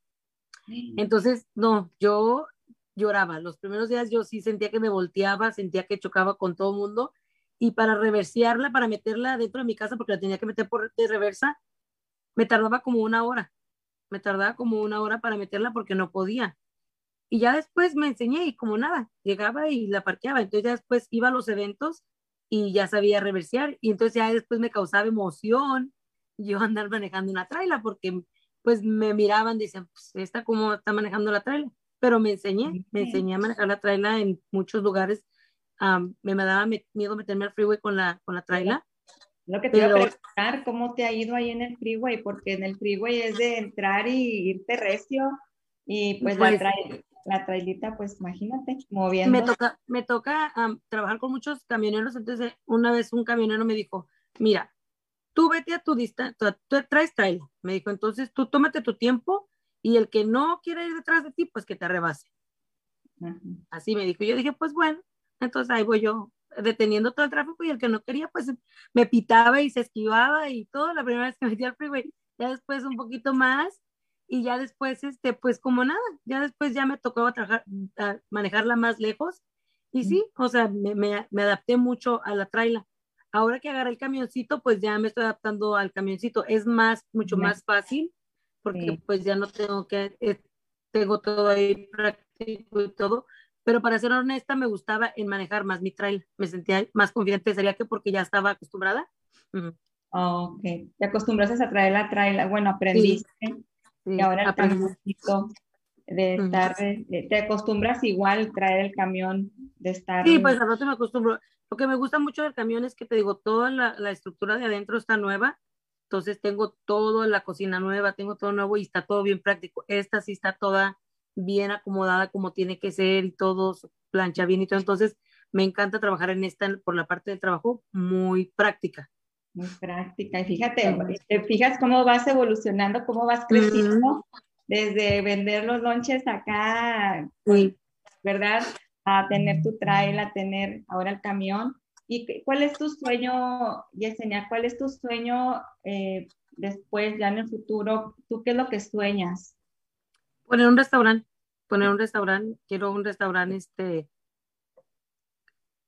Entonces, no, yo lloraba. Los primeros días yo sí sentía que me volteaba, sentía que chocaba con todo el mundo. Y para reversiarla, para meterla dentro de mi casa, porque la tenía que meter por de reversa, me tardaba como una hora. Me tardaba como una hora para meterla porque no podía. Y ya después me enseñé y como nada, llegaba y la parqueaba. Entonces ya después iba a los eventos y ya sabía reversear. Y entonces ya después me causaba emoción yo andar manejando una traila porque pues me miraban, decían, pues esta cómo está manejando la traila. Pero me enseñé, me enseñé a manejar la traila en muchos lugares. Am, me, me daba miedo meterme al freeway con la, con la traila. Lo que te iba a Pero- preguntar, ¿cómo te ha ido ahí en el freeway? Porque en el freeway es de entrar y irte recio y pues, la, Pues- trail- la trailita, pues imagínate, moviendo. me toca, me toca am, trabajar con muchos camioneros, entonces una vez un camionero me dijo, mira, tú vete a tu distancia, tú traes trailer, me dijo, entonces tú tómate tu tiempo y el que no quiera ir detrás de ti, pues que te rebase. Ajá. Así me dijo, yo dije, pues bueno, entonces ahí voy yo deteniendo todo el tráfico y el que no quería, pues me pitaba y se esquivaba y todo la primera vez que me metí al freeway, ya después un poquito más y ya después, este, pues como nada, ya después ya me tocó trabajar, a manejarla más lejos y sí, o sea, me, me, me adapté mucho a la traila. Ahora que agarré el camioncito, pues ya me estoy adaptando al camioncito. Es más, mucho más fácil porque Sí. pues ya no tengo que, eh, tengo todo ahí práctico y todo, pero para ser honesta me gustaba en manejar más mi trail, me sentía más confiante, sería que porque ya estaba acostumbrada. Ok, te acostumbraste a traer la trail, bueno, aprendiste y ahora el camioncito de estar, te acostumbras igual traer el camión de estar. Sí, pues a rato me acostumbro. Lo que me gusta mucho del camión es que te digo, toda la, la estructura de adentro está nueva, entonces tengo todo la cocina nueva, tengo todo nuevo y está todo bien práctico. Esta sí está toda bien acomodada como tiene que ser y todo plancha bien y todo. Entonces me encanta trabajar en esta por la parte del trabajo muy práctica. Muy práctica. Y fíjate, te fijas cómo vas evolucionando, cómo vas creciendo desde vender los lonches acá, ¿verdad? A tener tu trail, a tener ahora el camión. ¿Y cuál es tu sueño, Yesenia? ¿Cuál es tu sueño eh, después, ya en el futuro? ¿Tú qué es lo que sueñas? Poner un restaurante, poner un restaurante, quiero un restaurante, este,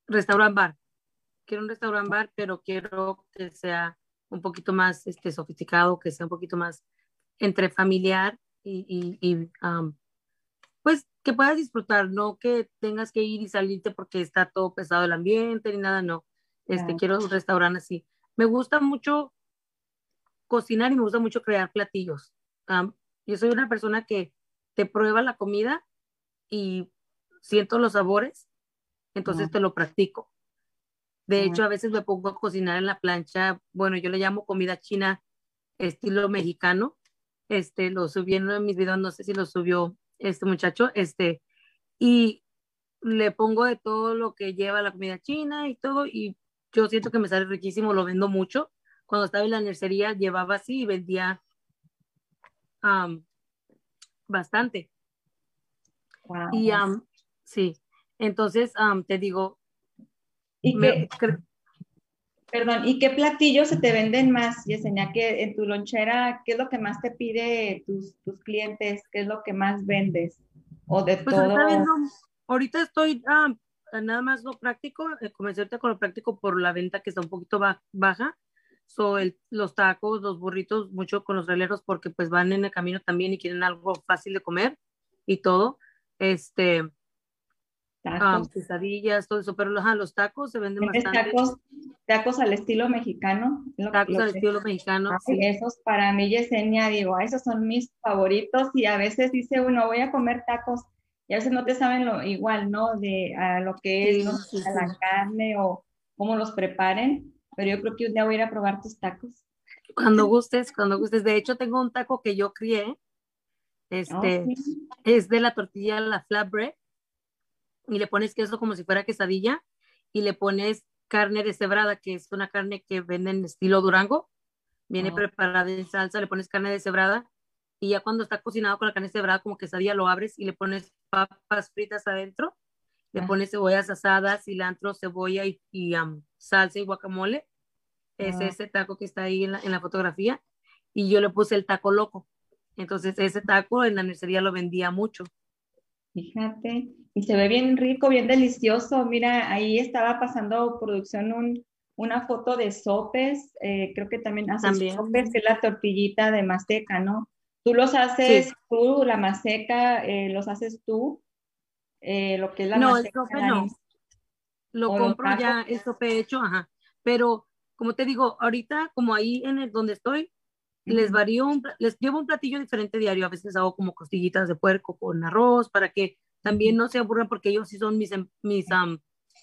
restaurant bar. Quiero un restaurant bar, pero quiero que sea un poquito más este, sofisticado, que sea un poquito más entre familiar y, y, pues que puedas disfrutar, no que tengas que ir y salirte porque está todo pesado el ambiente ni nada, no. Este, quiero un restaurante así. Me gusta mucho cocinar y me gusta mucho crear platillos. yo soy una persona que te prueba la comida y siento los sabores, entonces te lo practico. De hecho, a veces me pongo a cocinar en la plancha, bueno, yo le llamo comida china estilo mexicano. Este, lo subí en uno de mis videos, no sé si lo subió este muchacho, este, y le pongo de todo lo que lleva la comida china y todo, y yo siento que me sale riquísimo, lo vendo mucho. Cuando estaba en la nercería llevaba así y vendía bastante. Y sí, entonces te digo, ¿Y perdón, ¿y qué platillos se te venden más, Yesenia? que en tu lonchera, qué es lo que más te pide tus, tus clientes? ¿Qué es lo que más vendes? ¿O de pues todo? ahorita estoy nada más lo práctico, eh, comencé con lo práctico por la venta que está un poquito baja. So, los tacos, los burritos, mucho con los releros porque pues van en el camino también y quieren algo fácil de comer y todo. Este, tacos. quesadillas, todo eso, pero los tacos se venden bastante. Tacos, tacos al estilo mexicano. tacos al estilo mexicano. sí. Esos para mí, Yesenia, digo, esos son mis favoritos y a veces dice uno, voy a comer tacos y a veces no te saben lo igual, ¿no? De a lo que es la carne o cómo los preparen, pero yo creo que un día voy a ir a probar tus tacos. Cuando gustes, cuando gustes. De hecho, tengo un taco que yo crié, este, oh, es de la tortilla, la flatbread, y le pones queso como si fuera quesadilla y le pones carne deshebrada, que es una carne que venden estilo Durango, viene oh. preparada en salsa, le pones carne deshebrada y ya cuando está cocinado con la carne deshebrada como quesadilla lo abres y le pones papas fritas adentro, le pones cebollas asadas, cilantro, cebolla y, y salsa y guacamole. Es ese taco que está ahí en la, en la fotografía y yo le puse el taco loco. Entonces ese taco en la mercería lo vendía mucho. Fíjate, y se ve bien rico, bien delicioso. Mira, ahí estaba pasando producción un, una foto de sopes, eh, creo que también haces sopes, que es la tortillita de maseca, ¿no? Tú los haces tú, la maseca, eh, los haces tú, eh, lo que es la no, maseca. No, el sope no. Lo compro ya, el sope hecho, ajá. Pero, como te digo, ahorita, como ahí en el donde estoy, les varío, un, les llevo un platillo diferente diario. A veces hago como costillitas de puerco con arroz para que también no se aburran porque ellos sí son mis, em, mis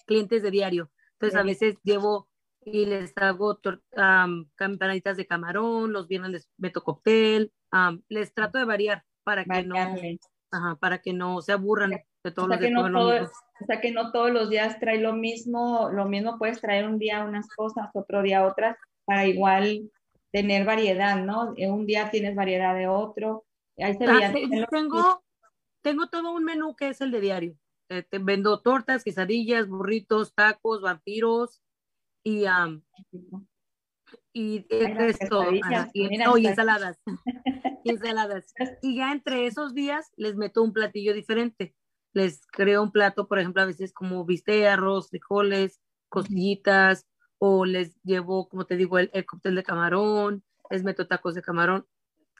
clientes de diario. Entonces a veces llevo y les hago um, campanaditas de camarón, los viernes les meto cóctel, les trato de variar para que no para que no se aburran de todos los días. o sea que no todos los días trae lo mismo, lo mismo puedes traer un día unas cosas, otro día otras, para igual tener variedad, ¿no? Un día tienes variedad de otro. Ahí se ah, tengo, tengo todo un menú que es el de diario. Eh, te vendo tortas, quesadillas, burritos, tacos, vampiros y, y esto, y, ensaladas. ensaladas. Y ya entre esos días les meto un platillo diferente. Les creo un plato, por ejemplo, a veces como viste arroz, frijoles, costillitas, o les llevo, como te digo, el, el cóctel de camarón, les meto tacos de camarón.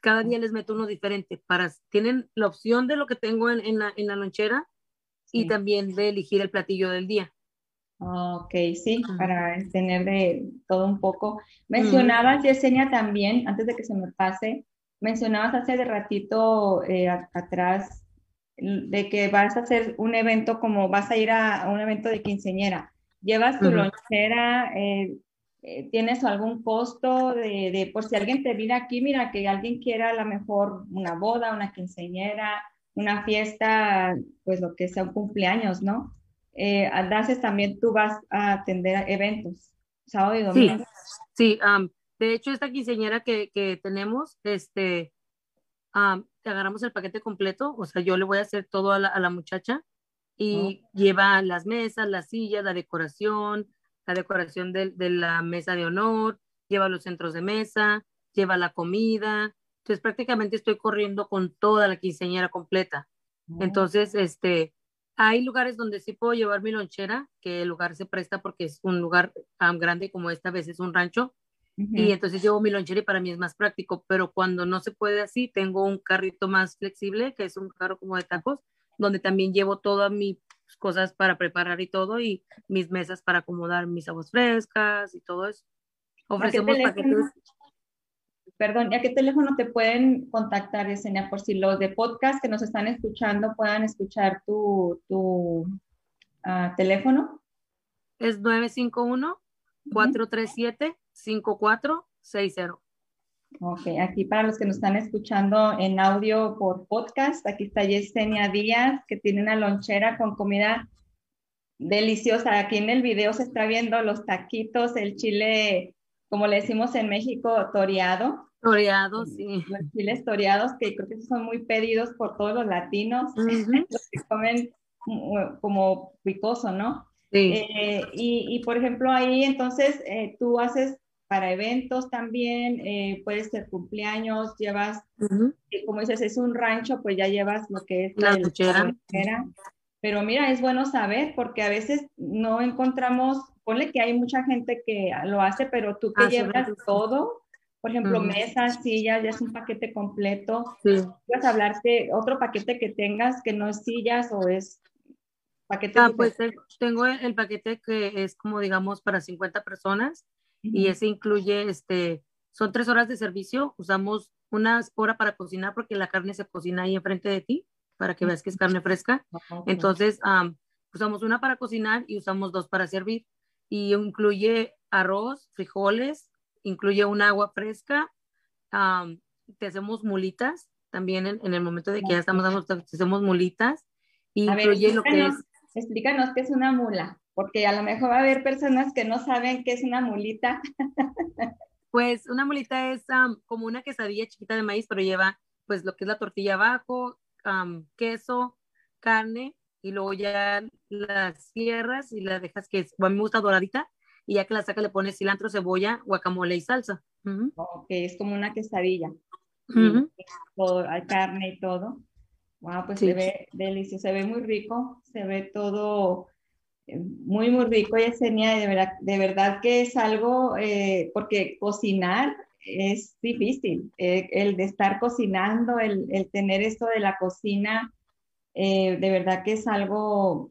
cada día les meto uno diferente. Para, tienen la opción de lo que tengo en, en, la, en la lonchera y también de elegir el platillo del día. Ok, sí, para tener de todo un poco. Mencionabas, Yesenia, también, antes de que se me pase, mencionabas hace de ratito eh, atrás de que vas a hacer un evento como vas a ir a, a un evento de quinceañera. ¿Llevas tu lonchera? eh, eh, ¿tienes algún costo de, de por si alguien te viene aquí, mira, que alguien quiera a lo mejor una boda, una quinceañera, una fiesta, pues lo que sea un cumpleaños, ¿no? eh, Daces también tú vas a atender eventos, sábado y Sí, domingo. sí. am, de hecho, esta quinceañera que, que tenemos, este, am, te agarramos el paquete completo, o sea, yo le voy a hacer todo a la, a la muchacha y lleva las mesas, las sillas, la decoración, la decoración de, de la mesa de honor, lleva los centros de mesa, lleva la comida. Entonces, prácticamente estoy corriendo con toda la quinceañera completa. Entonces, este, hay lugares donde sí puedo llevar mi lonchera, que el lugar se presta porque es un lugar tan grande como esta vez es un rancho, y entonces llevo mi lonchera y para mí es más práctico, pero cuando no se puede así, tengo un carrito más flexible, que es un carro como de tacos, donde también llevo todas mis cosas para preparar y todo, y mis mesas para acomodar mis aguas frescas y todo eso. Ofrecemos paquetes. Perdón, ¿y a qué teléfono te pueden contactar, Yesenia? Por si los de podcast que nos están escuchando puedan escuchar tu, tu ah, teléfono. Es 951-437-5460. Ok, aquí para los que nos están escuchando en audio por podcast, aquí está Yesenia Díaz, que tiene una lonchera con comida deliciosa. Aquí en el video se está viendo los taquitos, el chile, como le decimos en México, toreado. Toreado, sí. Los chiles toreados, que creo que son muy pedidos por todos los latinos, Ujú. los que comen mm, como picoso, ¿no? Sí. Eh, y, y, por ejemplo, ahí entonces eh, tú haces para eventos también, eh, puede ser cumpleaños, llevas, eh, como dices, es un rancho, pues ya llevas lo que es La lonchera. Pero mira, es bueno saber porque a veces no encontramos, ponle que hay mucha gente que lo hace, pero tú que Ah, llevas todo, por ejemplo, mesas, sillas, ya es un paquete completo. Sí. ¿Puedes hablarte otro paquete que tengas que no es sillas o es paquete Ah, pues te- tengo el, el paquete que es como digamos para 50 personas y ese incluye, este, son tres horas de servicio, usamos una hora para cocinar porque la carne se cocina ahí enfrente de ti para que veas que es carne fresca. Entonces, am, usamos una para cocinar y usamos dos para servir. Y incluye arroz, frijoles, incluye un agua fresca. am, te hacemos mulitas también en, en el momento de que ya estamos dando, te hacemos mulitas. Y A ver, incluye lo que es, explícanos qué es una mula, porque a lo mejor va a haber personas que no saben qué es una mulita. pues una mulita es am, como una quesadilla chiquita de maíz, pero lleva pues lo que es la tortilla abajo, am, queso, carne y luego ya la cierras y la dejas que es, a mí me gusta doradita y ya que la sacas le pones cilantro, cebolla, guacamole y salsa. Ujú, o que es como una quesadilla. todo, hay carne y todo. Wow, pues Sí. se ve delicioso, se ve muy rico, se ve todo muy, muy rico, Yesenia, de verdad, de verdad que es algo, eh, porque cocinar es difícil, eh, el de estar cocinando, el, el tener esto de la cocina, eh, de verdad que es algo,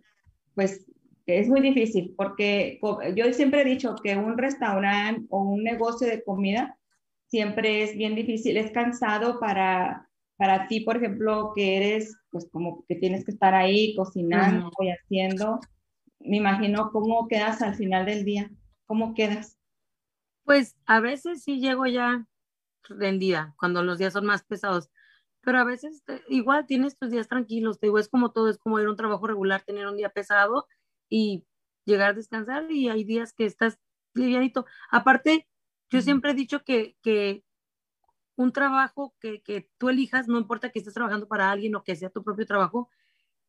pues, es muy difícil, porque yo siempre he dicho que un restaurante o un negocio de comida siempre es bien difícil, es cansado para, para ti, por ejemplo, que eres, pues como que tienes que estar ahí cocinando y haciendo. Me imagino cómo quedas al final del día, cómo quedas. Pues a veces sí llego ya rendida, cuando los días son más pesados, pero a veces te- igual tienes tus días tranquilos, te digo, es como todo, es como ir a un trabajo regular, tener un día pesado y llegar a descansar y hay días que estás livianito. Aparte, yo siempre he dicho que, que un trabajo que, que tú elijas, no importa que estés trabajando para alguien o que sea tu propio trabajo,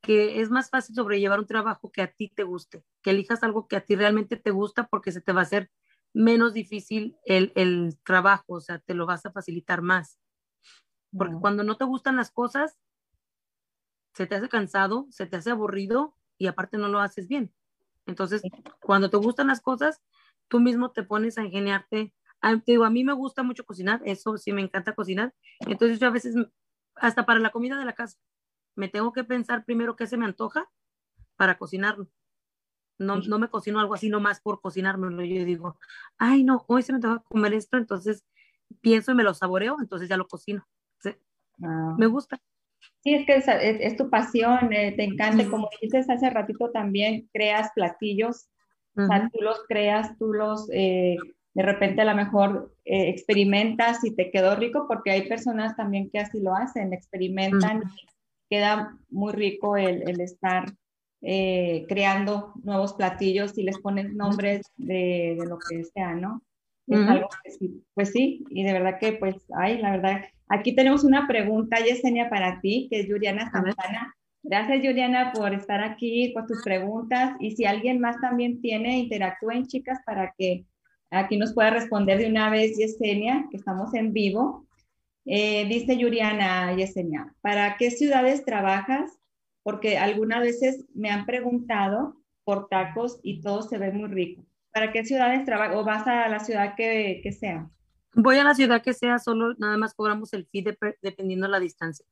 que es más fácil sobrellevar un trabajo que a ti te guste, que elijas algo que a ti realmente te gusta porque se te va a hacer menos difícil el, el trabajo, o sea, te lo vas a facilitar más. Porque cuando no te gustan las cosas, se te hace cansado, se te hace aburrido y aparte no lo haces bien. Entonces, cuando te gustan las cosas, tú mismo te pones a ingeniarte, a, digo, a mí me gusta mucho cocinar, eso sí me encanta cocinar. Entonces yo a veces, hasta para la comida de la casa, me tengo que pensar primero qué se me antoja para cocinarlo. No, no me cocino algo así nomás por cocinármelo. Yo digo, ay, no, hoy se me antoja comer esto, entonces pienso y me lo saboreo, entonces ya lo cocino. Ah. Me gusta. Sí, es que es, tu pasión, eh, te encanta. Como dices hace ratito también, creas platillos, o sea, tú los creas, tú los, eh, de repente a lo mejor eh, experimentas y te quedó rico, porque hay personas también que así lo hacen, experimentan queda muy rico el, el estar creando nuevos platillos y les pones nombres de, de lo que sea, ¿no? Es algo que sí, pues sí, y de verdad que pues, ay, la verdad, Aquí tenemos una pregunta, Yesenia, para ti, que es Juliana Santana. Gracias, Juliana, por estar aquí, por tus preguntas. Y si alguien más también tiene, interactúen, chicas, para que aquí nos pueda responder de una vez Yesenia, que estamos en vivo. Eh, dice Juliana Yesenia, ¿para qué ciudades trabajas? Porque algunas veces me han preguntado por tacos y todo se ve muy rico. ¿Para qué ciudades trabajas? ¿O vas a la ciudad que, que sea? Voy a la ciudad que sea, solo nada más cobramos el fee dependiendo de la distancia.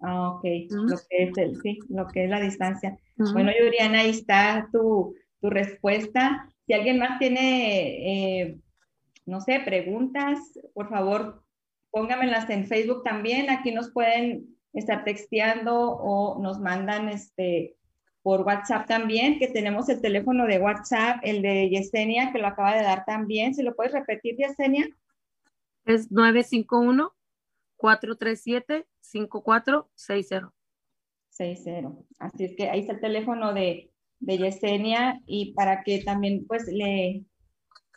Ah, ok, lo que es el, sí, lo que es la distancia. Bueno, Yuriana, ahí está tu, tu, respuesta. Si alguien más tiene, eh, no sé, preguntas, por favor, póngamelas en Facebook también. Aquí nos pueden estar texteando o nos mandan este por WhatsApp también, que tenemos el teléfono de WhatsApp, el de Yesenia, que lo acaba de dar también. ¿Se lo puedes repetir, Yesenia? Es 951-437-5460. 60. Así es que ahí está el teléfono de, de Yesenia y para que también pues le,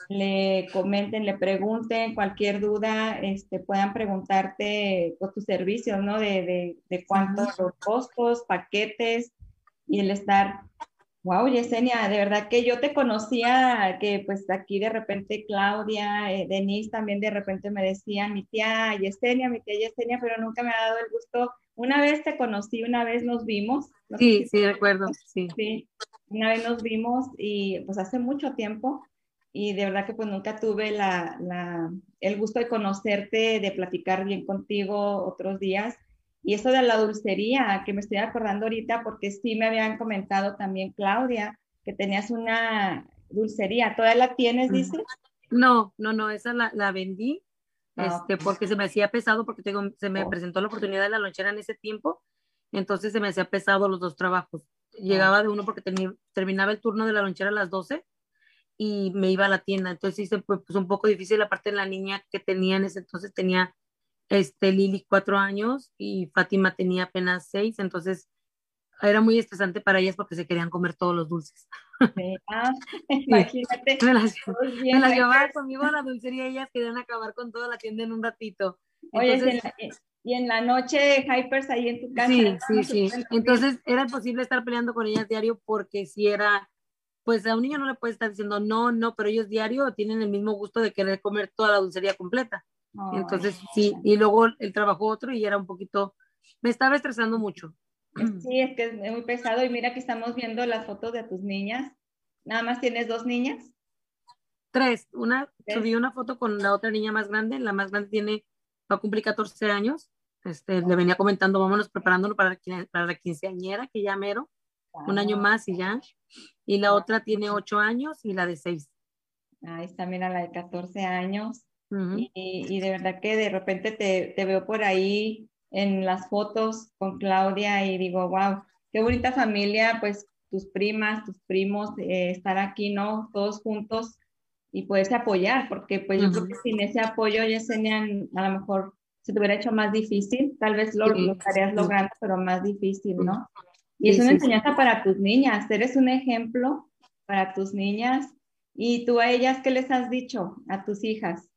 le comenten, le pregunten cualquier duda, este, puedan preguntarte por tus servicios, ¿no? De, de, de cuántos los costos, paquetes y el estar Wow, Yesenia, de verdad que yo te conocía, que pues aquí de repente Claudia, eh, Denise también de repente me decían, mi tía Yesenia, mi tía Yesenia, pero nunca me ha dado el gusto. Una vez te conocí, una vez nos vimos. sí, sí, recuerdo, sí. Sí, una vez nos vimos y pues hace mucho tiempo y de verdad que pues nunca tuve la, la, el gusto de conocerte, de platicar bien contigo otros días y eso de la dulcería, que me estoy acordando ahorita, porque sí me habían comentado también, Claudia, que tenías una dulcería. ¿Todavía la tienes, dice? No, no, no, esa la, la vendí, ah, este, porque se me hacía pesado, porque tengo, se me oh. presentó la oportunidad de la lonchera en ese tiempo, entonces se me hacía pesado los dos trabajos. Llegaba de uno porque terminaba el turno de la lonchera a las 12 y me iba a la tienda, entonces sí se pues, un poco difícil, aparte de la niña que tenía en ese entonces tenía este, Lili cuatro años y Fátima tenía apenas seis, entonces era muy estresante para ellas porque se querían comer todos los dulces. Ah, imagínate. me las, llevaba conmigo a la dulcería y ellas querían acabar con toda la tienda en un ratito. Oye, y en la noche, Hypers ahí en tu casa. Sí, sí, sí. Entonces era imposible estar peleando con ellas diario porque si era, pues a un niño no le puede estar diciendo no, no, pero ellos diario tienen el mismo gusto de querer comer toda la dulcería completa. Entonces, sí, y luego el trabajo otro y era un poquito, me estaba estresando mucho. Sí, es que es muy pesado y mira que estamos viendo las fotos de tus niñas. ¿Nada más tienes dos niñas? Tres. Una, subí una foto con la otra niña más grande. La más grande tiene, va a cumplir 14 años. Este, le venía comentando, vámonos preparándolo para, para la quinceañera, que ya mero, un año más y ya. Y la otra tiene ocho años y la de seis. Ahí está, mira, la de 14 años y, de verdad que de repente te, te, veo por ahí en las fotos con Claudia y digo, wow, qué bonita familia, pues tus primas, tus primos, eh, estar aquí, ¿no? Todos juntos y poderse apoyar, porque pues yo creo que sin ese apoyo ya serían, a lo mejor se te hubiera hecho más difícil, tal vez lo, lo estarías logrando, pero más difícil, ¿no? Y es una enseñanza para tus niñas, eres un ejemplo para tus niñas. ¿Y tú a ellas qué les has dicho, a tus hijas?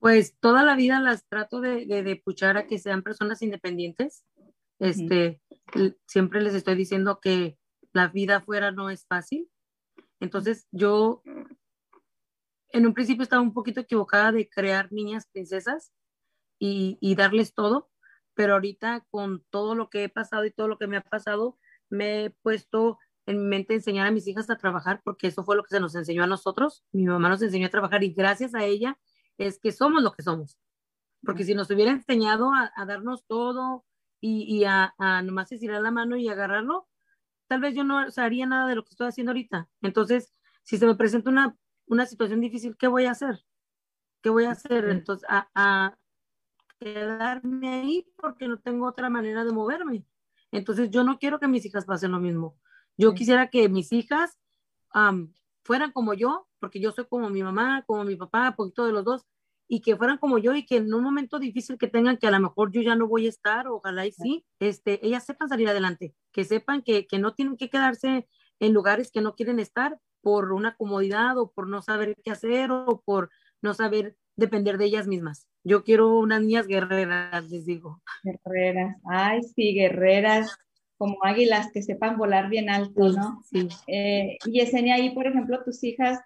Pues toda la vida las trato de, de, puchar a que sean personas independientes. Este, siempre les estoy diciendo que la vida afuera no es fácil. Entonces yo en un principio estaba un poquito equivocada de crear niñas princesas y, y, darles todo, pero ahorita con todo lo que he pasado y todo lo que me ha pasado, me he puesto en mi mente enseñar a mis hijas a trabajar, porque eso fue lo que se nos enseñó a nosotros. Mi mamá nos enseñó a trabajar y gracias a ella es que somos lo que somos. Porque si nos hubiera enseñado a, darnos todo y, y a, a, nomás estirar la mano y agarrarlo, tal vez yo no haría nada de lo que estoy haciendo ahorita. Entonces, si se me presenta una, una situación difícil, ¿qué voy a hacer? ¿Qué voy a hacer? Entonces, a quedarme ahí porque no tengo otra manera de moverme. Entonces, yo no quiero que mis hijas pasen lo mismo. Yo quisiera que mis hijas fueran como yo, porque yo soy como mi mamá, como mi papá, poquito de los dos, y que fueran como yo y que en un momento difícil que tengan, que a lo mejor yo ya no voy a estar, ojalá y sí, este, ellas sepan salir adelante, que sepan que, que no tienen que quedarse en lugares que no quieren estar por una comodidad o por no saber qué hacer o por no saber depender de ellas mismas. Yo quiero unas niñas guerreras, les digo. Guerreras, ay, sí, guerreras, como águilas que sepan volar bien alto, ¿no? Sí. Eh, y Esenia, ahí, por ejemplo, tus hijas,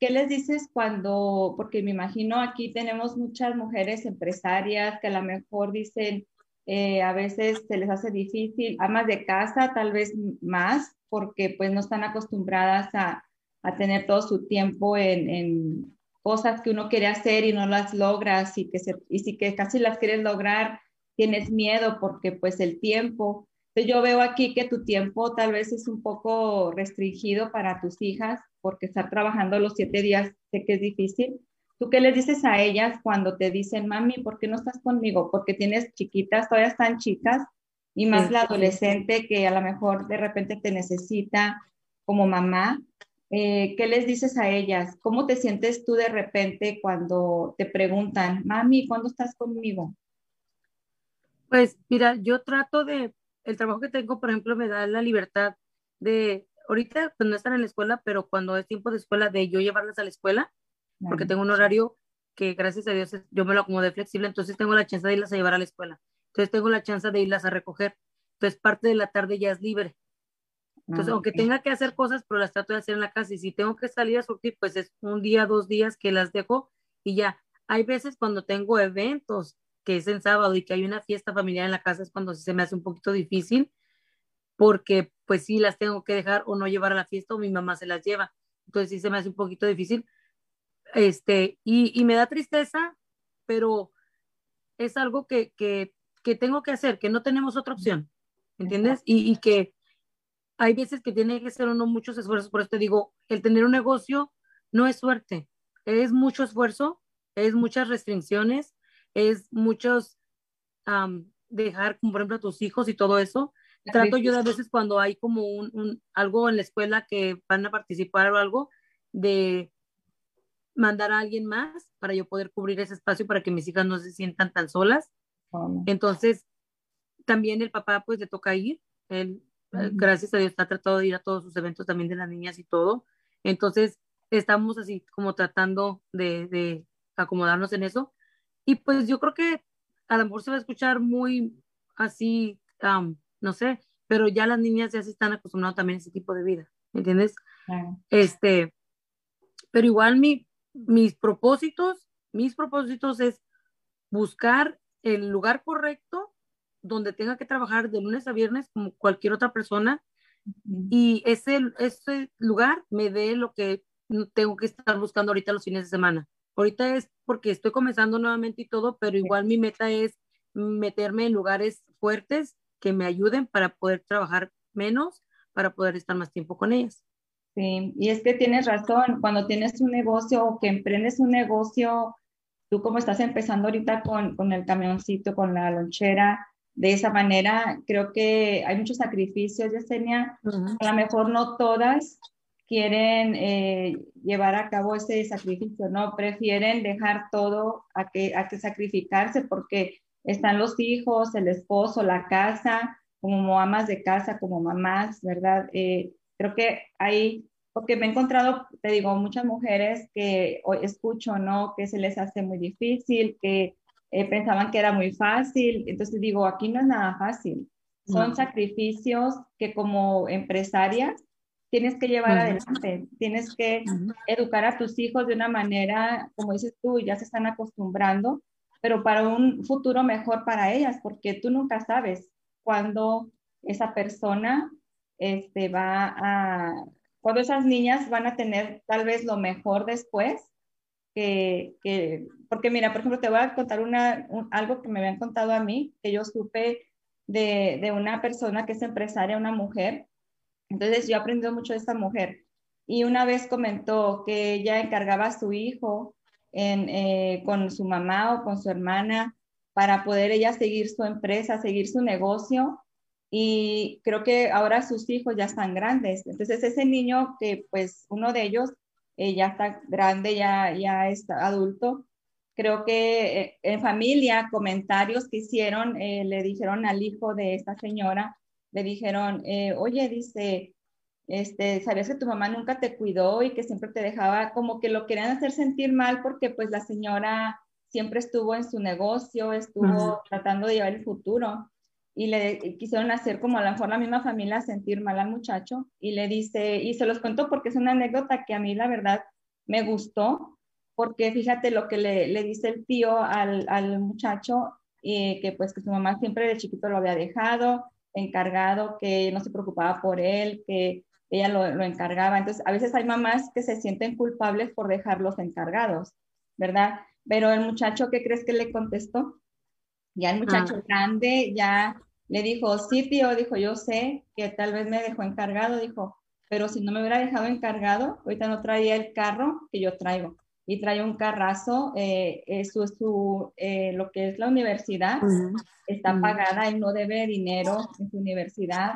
¿qué les dices cuando, porque me imagino aquí tenemos muchas mujeres empresarias que a lo mejor dicen, eh, a veces se les hace difícil, amas de casa tal vez más, porque pues no están acostumbradas a, a tener todo su tiempo en, en, cosas que uno quiere hacer y no las logras y que se, y si que casi las quieres lograr, tienes miedo porque pues el tiempo yo veo aquí que tu tiempo tal vez es un poco restringido para tus hijas porque estar trabajando los siete días sé que es difícil. ¿Tú qué les dices a ellas cuando te dicen, mami, ¿por qué no estás conmigo? Porque tienes chiquitas, todavía están chicas, y más la adolescente que a lo mejor de repente te necesita como mamá. Eh, ¿Qué les dices a ellas? ¿Cómo te sientes tú de repente cuando te preguntan, mami, ¿cuándo estás conmigo? Pues mira, yo trato de el trabajo que tengo, por ejemplo, me da la libertad de, ahorita pues no están en la escuela, pero cuando es tiempo de escuela, de yo llevarlas a la escuela, porque tengo un horario que gracias a Dios yo me lo acomodé flexible, entonces tengo la chance de irlas a llevar a la escuela. Entonces tengo la chance de irlas a recoger. Entonces parte de la tarde ya es libre. Entonces, ah, aunque tenga que hacer cosas, pero las trato de hacer en la casa. Y si tengo que salir a surtir, pues es un día, dos días que las dejo y ya. Hay veces cuando tengo eventos que es en sábado y que hay una fiesta familiar en la casa es cuando se me hace un poquito difícil porque pues sí las tengo que dejar o no llevar a la fiesta o mi mamá se las lleva. Entonces sí se me hace un poquito difícil. Este, y, y me da tristeza, pero es algo que, que, que, tengo que hacer, que no tenemos otra opción, ¿entiendes? Y, y, que hay veces que tiene que hacer uno muchos esfuerzos, por eso te digo, el tener un negocio no es suerte, es mucho esfuerzo, es muchas restricciones, es muchos dejar, como por ejemplo, a tus hijos y todo eso. Trato yo de a veces cuando hay como un, algo en la escuela que van a participar o algo, de mandar a alguien más para yo poder cubrir ese espacio para que mis hijas no se sientan tan solas. Entonces, también el papá pues le toca ir. Él, gracias a Dios, está tratado de ir a todos sus eventos también de las niñas y todo. Entonces, estamos así como tratando de, de acomodarnos en eso. Y pues yo creo que a lo mejor se va a escuchar muy así, no sé, pero ya las niñas ya se están acostumbrando también a ese tipo de vida, ¿me entiendes? Este, pero igual mi, mis propósitos, mis propósitos es buscar el lugar correcto donde tenga que trabajar de lunes a viernes como cualquier otra persona y ese, ese lugar me dé lo que tengo que estar buscando ahorita los fines de semana. Ahorita es porque estoy comenzando nuevamente y todo, pero igual mi meta es meterme en lugares fuertes que me ayuden para poder trabajar menos, para poder estar más tiempo con ellas. Sí, y es que tienes razón, cuando tienes un negocio o que emprendes un negocio, tú como estás empezando ahorita con, con el camioncito, con la lonchera, de esa manera, creo que hay muchos sacrificios, Yesenia, a lo mejor no todas quieren eh, llevar a cabo ese sacrificio, ¿no? Prefieren dejar todo a que, a que sacrificarse porque están los hijos, el esposo, la casa, como amas de casa, como mamás, ¿verdad? Eh, creo que hay, porque me he encontrado, te digo, muchas mujeres que escucho, ¿no? Que se les hace muy difícil, que eh, pensaban que era muy fácil. Entonces digo, aquí no es nada fácil. Son sacrificios que como empresarias tienes que llevar adelante, tienes que educar a tus hijos de una manera, como dices tú, ya se están acostumbrando, pero para un futuro mejor para ellas, porque tú nunca sabes cuándo esa persona este, va a, cuando esas niñas van a tener tal vez lo mejor después, que, que porque mira, por ejemplo, te voy a contar una, algo que me habían contado a mí, que yo supe de, de una persona que es empresaria, una mujer. Entonces yo he aprendido mucho de esta mujer. Y una vez comentó que ella encargaba a su hijo en, eh, con su mamá o con su hermana para poder ella seguir su empresa, seguir su negocio. Y creo que ahora sus hijos ya están grandes. Entonces ese niño que pues uno de ellos eh, ya está grande, ya, ya está adulto, creo que eh, en familia, comentarios que hicieron, le dijeron al hijo de esta señora, le dijeron, oye, dice, este, sabías que tu mamá nunca te cuidó y que siempre te dejaba, como que lo querían hacer sentir mal porque pues la señora siempre estuvo en su negocio, estuvo tratando de llevar el futuro y le quisieron hacer como a lo mejor la misma familia sentir mal al muchacho y le dice, y se los cuento porque es una anécdota que a mí la verdad me gustó, porque fíjate lo que le, le dice el tío al, al muchacho, y que pues que su mamá siempre de chiquito lo había dejado, encargado, que no se preocupaba por él, que ella lo, lo, encargaba. Entonces, a veces hay mamás que se sienten culpables por dejarlos encargados, ¿verdad? Pero el muchacho, ¿qué crees que le contestó? Ya el muchacho ah. grande ya le dijo, sí, tío, dijo, yo sé que tal vez me dejó encargado, dijo, pero si no me hubiera dejado encargado, ahorita no traía el carro que yo traigo. Y trae un carrazo, eh, su, su eh, lo que es la universidad, está pagada, él no debe dinero en su universidad,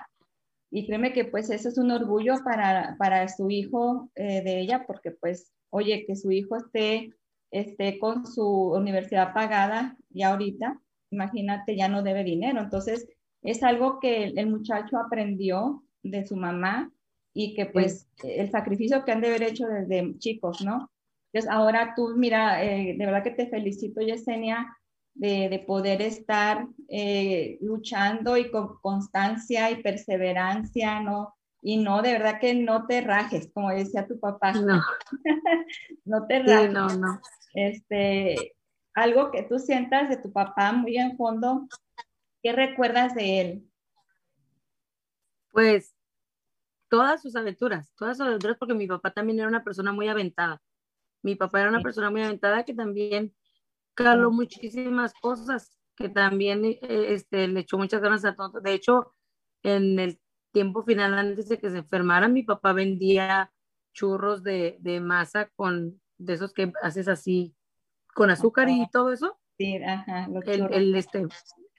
y créeme que pues eso es un orgullo para, para su hijo eh, de ella, porque pues, oye, que su hijo esté, esté con su universidad pagada y ahorita, imagínate, ya no debe dinero. Entonces, es algo que el, muchacho aprendió de su mamá y que pues el sacrificio que han de haber hecho desde chicos, ¿no? Entonces, ahora tú, mira, eh, de verdad que te felicito, Yesenia, de, poder estar eh, luchando y con constancia y perseverancia, ¿no? Y no, de verdad que no te rajes, como decía tu papá. No. no te rajes. no, no. Este, algo que tú sientas de tu papá muy en fondo, ¿qué recuerdas de él? Pues todas sus aventuras, todas sus aventuras, porque mi papá también era una persona muy aventada. Mi papá era una persona muy aventada que también caló muchísimas cosas, que también eh, este, le echó muchas ganas a todo. De hecho, en el tiempo final, antes de que se enfermara, mi papá vendía churros de, de masa con, de esos que haces así, con azúcar y todo eso. Sí, ajá. Él, este,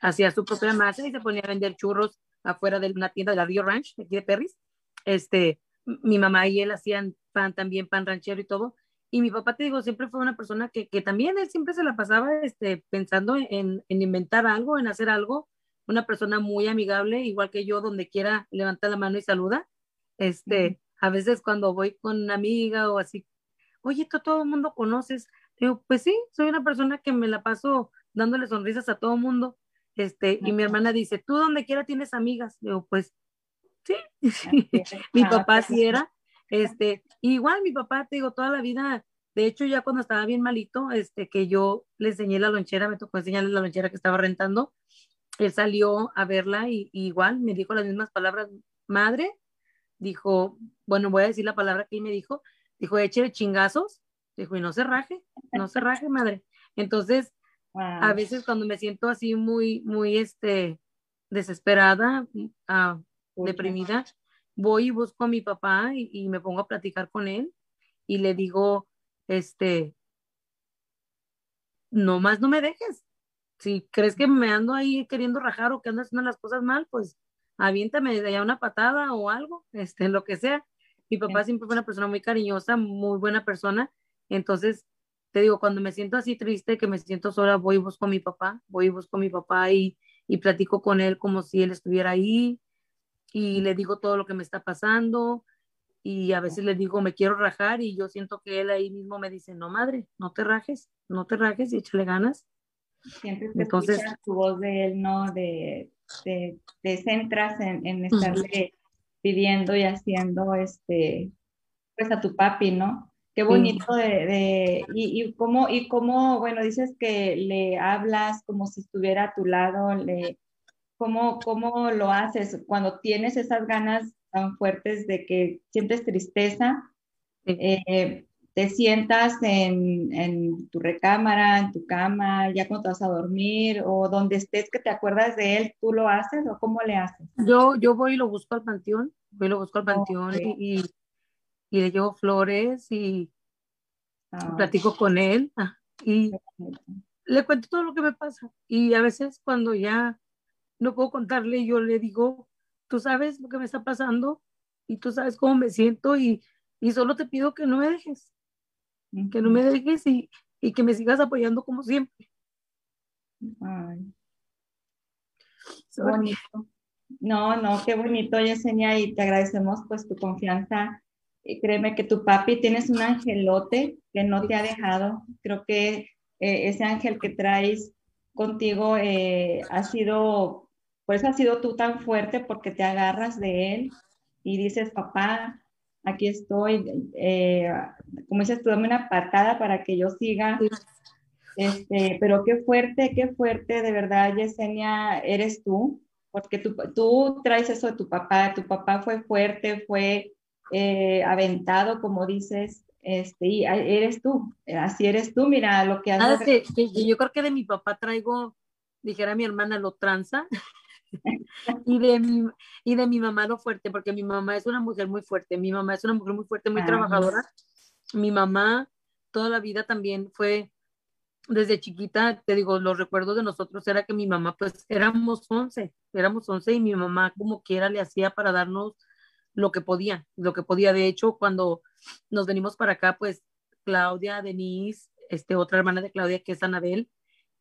hacía su propia masa y se ponía a vender churros afuera de una tienda de la Rio Ranch, aquí de Perris. Este, mi mamá y él hacían pan también, pan ranchero y todo. Y mi papá, te digo, siempre fue una persona que, que también él siempre se la pasaba este, pensando en, en, inventar algo, en hacer algo. Una persona muy amigable, igual que yo, donde quiera levanta la mano y saluda. Este, A veces cuando voy con una amiga o así, oye, tú todo el mundo conoces. Digo, pues sí, soy una persona que me la paso dándole sonrisas a todo el mundo. Este, y mi hermana dice, ¿tú donde quiera tienes amigas? Digo, pues sí, mi papá sí era. Este, igual mi papá, te digo, toda la vida, de hecho ya cuando estaba bien malito, este, que yo le enseñé la lonchera, me tocó enseñarle la lonchera que estaba rentando, él salió a verla y, igual me dijo las mismas palabras, madre, dijo, bueno, voy a decir la palabra que él me dijo, dijo, échale chingazos, dijo, y no se raje, no se raje, madre. Entonces, a veces cuando me siento así muy, muy, este, desesperada, uh, deprimida, voy y busco a mi papá y, me pongo a platicar con él y le digo, este, no más no me dejes. Si crees que me ando ahí queriendo rajar o que ando haciendo las cosas mal, pues aviéntame de allá una patada o algo, este, lo que sea. Mi papá siempre fue una persona muy cariñosa, muy buena persona. Entonces, te digo, cuando me siento así triste, que me siento sola, voy y busco a mi papá, voy y busco a mi papá y, y platico con él como si él estuviera ahí, y le digo todo lo que me está pasando y a veces le digo me quiero rajar y yo siento que él ahí mismo me dice no madre no te rajes no te rajes y échale ganas siempre te entonces tu voz de él no de, te centras en, en estarle pidiendo y haciendo este pues a tu papi no qué bonito de, de y, y cómo y cómo bueno dices que le hablas como si estuviera a tu lado le ¿Cómo, ¿Cómo lo haces cuando tienes esas ganas tan fuertes de que sientes tristeza, eh, te sientas en, en, tu recámara, en tu cama, ya cuando te vas a dormir o donde estés que te acuerdas de él, ¿tú lo haces o cómo le haces? Yo, yo voy y lo busco al panteón, voy y lo busco al panteón y, y, le llevo flores y ah. platico con él ah, y le cuento todo lo que me pasa. Y a veces cuando ya no puedo contarle, yo le digo, tú sabes lo que me está pasando y tú sabes cómo me siento y, y solo te pido que no me dejes, que no me dejes y, y que me sigas apoyando como siempre. Ay. bonito. No, no, qué bonito, Yesenia, y te agradecemos pues tu confianza. Y créeme que tu papi tienes un angelote que no te ha dejado. Creo que eh, ese ángel que traes contigo eh, ha sido por eso has sido tú tan fuerte porque te agarras de él y dices, papá, aquí estoy, eh, como dices tú, dame una patada para que yo siga. Este, pero qué fuerte, qué fuerte, de verdad, Yesenia, eres tú, porque tú, tú traes eso de tu papá, tu papá fue fuerte, fue eh, aventado, como dices, este, y eres tú, así eres tú, mira lo que has... Ah, yo creo que de mi papá traigo, dijera mi hermana, lo tranza, y, de mi, y de mi mamá lo fuerte, porque mi mamá es una mujer muy fuerte, mi mamá es una mujer muy fuerte, muy trabajadora. Mi mamá toda la vida también fue, desde chiquita, te digo, los recuerdos de nosotros era que mi mamá, pues éramos 11, éramos 11 y mi mamá como quiera le hacía para darnos lo que podía, lo que podía. De hecho, cuando nos venimos para acá, pues Claudia, Denise, este, otra hermana de Claudia que es Anabel,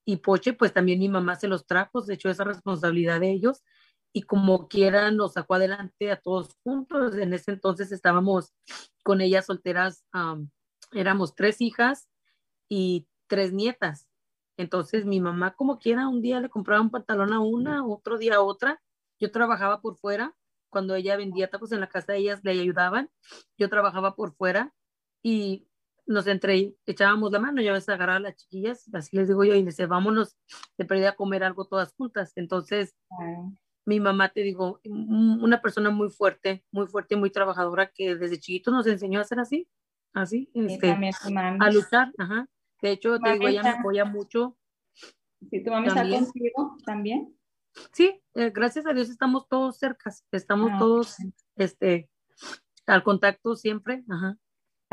y Poche, pues también mi mamá se los trajo, se echó esa responsabilidad de ellos y como quiera nos sacó adelante a todos juntos. En ese entonces estábamos con ellas solteras, éramos tres hijas y tres nietas. Entonces mi mamá como quiera un día le compraba un pantalón a una, otro día a otra. Yo trabajaba por fuera. Cuando ella vendía tacos en la casa, ellas le ayudaban. Yo trabajaba por fuera y nos entre, echábamos la mano, ya ves, agarrar a las chiquillas, así les digo yo, y les decía, vámonos de perdida a comer algo todas juntas. Entonces, mi mamá, te digo, una persona muy fuerte, muy fuerte, muy trabajadora, que desde chiquito nos enseñó a ser así, así, este, a luchar, ajá. De hecho, te digo, ella me apoya mucho. ¿Sí, tu mamá está contigo también? Sí, eh, gracias a Dios estamos todos cercas, estamos ah, todos, este, al contacto siempre, ajá.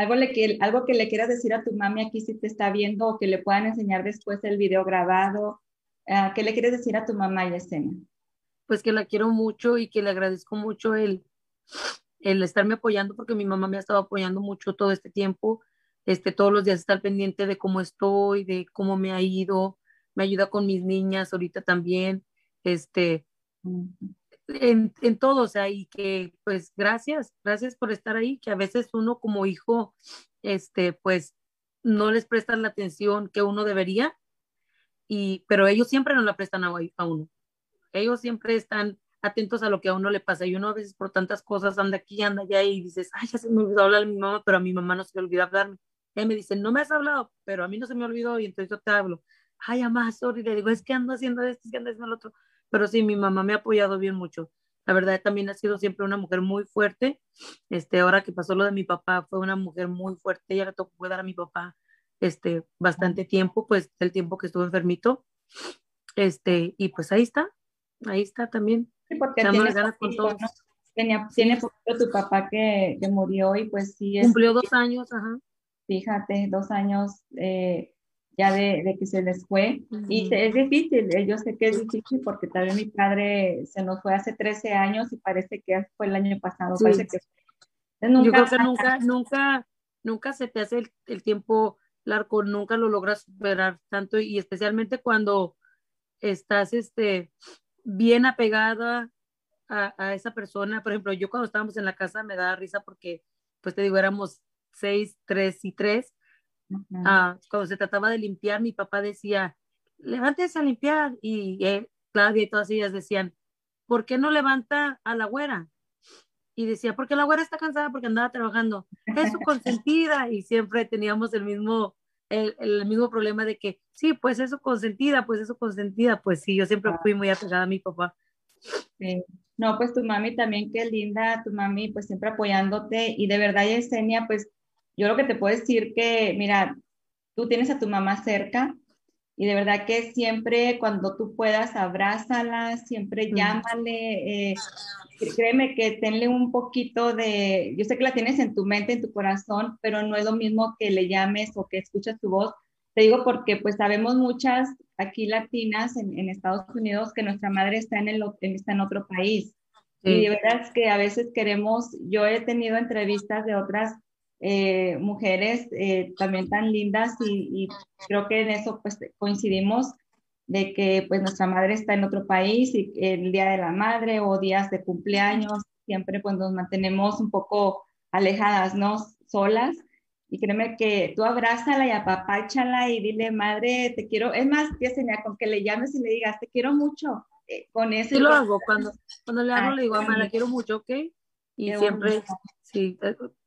Algo, le, que, algo que le quieras decir a tu mami aquí si te está viendo o que le puedan enseñar después el video grabado. Uh, ¿Qué le quieres decir a tu mamá, Yesenia? Pues que la quiero mucho y que le agradezco mucho el, el estarme apoyando porque mi mamá me ha estado apoyando mucho todo este tiempo. Este, todos los días está al pendiente de cómo estoy, de cómo me ha ido, me ayuda con mis niñas ahorita también. Este, en, en, todo, o sea, y que pues gracias, gracias por estar ahí, que a veces uno como hijo, este, pues no les prestan la atención que uno debería, y, pero ellos siempre no la prestan a, uno. Ellos siempre están atentos a lo que a uno le pasa. Y uno a veces por tantas cosas anda aquí, anda allá y dices, ay, ya se me olvidó hablar a mi mamá, pero a mi mamá no se me olvidó hablarme. Y me dice, no me has hablado, pero a mí no se me olvidó y entonces yo te hablo. Ay, mamá, sorry, le digo, es que ando haciendo esto, es que ando haciendo lo otro pero sí, mi mamá me ha apoyado bien mucho. La verdad, también ha sido siempre una mujer muy fuerte. Este, ahora que pasó lo de mi papá, fue una mujer muy fuerte. Ella le tocó cuidar a mi papá este, bastante tiempo, pues el tiempo que estuvo enfermito. Este, y pues ahí está, ahí está también. Sí, porque tiene, con todo. Tenía, tiene tu papá que, que, murió y pues sí. Cumplió dos años, ajá. Fíjate, dos años eh, ya de, que se les fue. Y es difícil, eh, yo sé que es difícil porque también mi padre se nos fue hace 13 años y parece que fue el año pasado. Parece que, nunca, yo creo que nunca, nunca, nunca se te hace el, tiempo largo, nunca lo logras superar tanto y especialmente cuando estás este, bien apegada a, a, esa persona. Por ejemplo, yo cuando estábamos en la casa me daba risa porque, pues te digo, éramos seis, tres y tres Ah, cuando se trataba de limpiar, mi papá decía, levántese a limpiar. Y él, Claudia y todas ellas decían, ¿por qué no levanta a la güera? Y decía, porque la güera está cansada porque andaba trabajando. Es su consentida. y siempre teníamos el mismo, el, el, mismo problema de que, sí, pues es su consentida, pues es su consentida. Pues sí, yo siempre fui muy apegada a mi papá. Sí. No, pues tu mami también, qué linda, tu mami pues siempre apoyándote y de verdad, Yesenia, pues yo lo que te puedo decir que, mira, tú tienes a tu mamá cerca y de verdad que siempre cuando tú puedas, abrázala, siempre llámale, eh, créeme que tenle un poquito de, yo sé que la tienes en tu mente, en tu corazón, pero no es lo mismo que le llames o que escuchas tu voz. Te digo porque pues sabemos muchas aquí latinas en, en Estados Unidos que nuestra madre está en, el, está en otro país. Y de verdad es que a veces queremos, yo he tenido entrevistas de otras eh, mujeres eh, también tan lindas y, y, creo que en eso pues coincidimos de que pues nuestra madre está en otro país y el día de la madre o días de cumpleaños siempre pues nos mantenemos un poco alejadas, ¿no? Solas. Y créeme que tú abrázala y apapáchala y dile, madre, te quiero. Es más, tía Seña, con que le llames y le digas, te quiero mucho. Eh, con eso. Sí lo hago. Cuando, cuando le hablo, le digo, mamá, la quiero mucho, ¿ok? Y siempre, sí,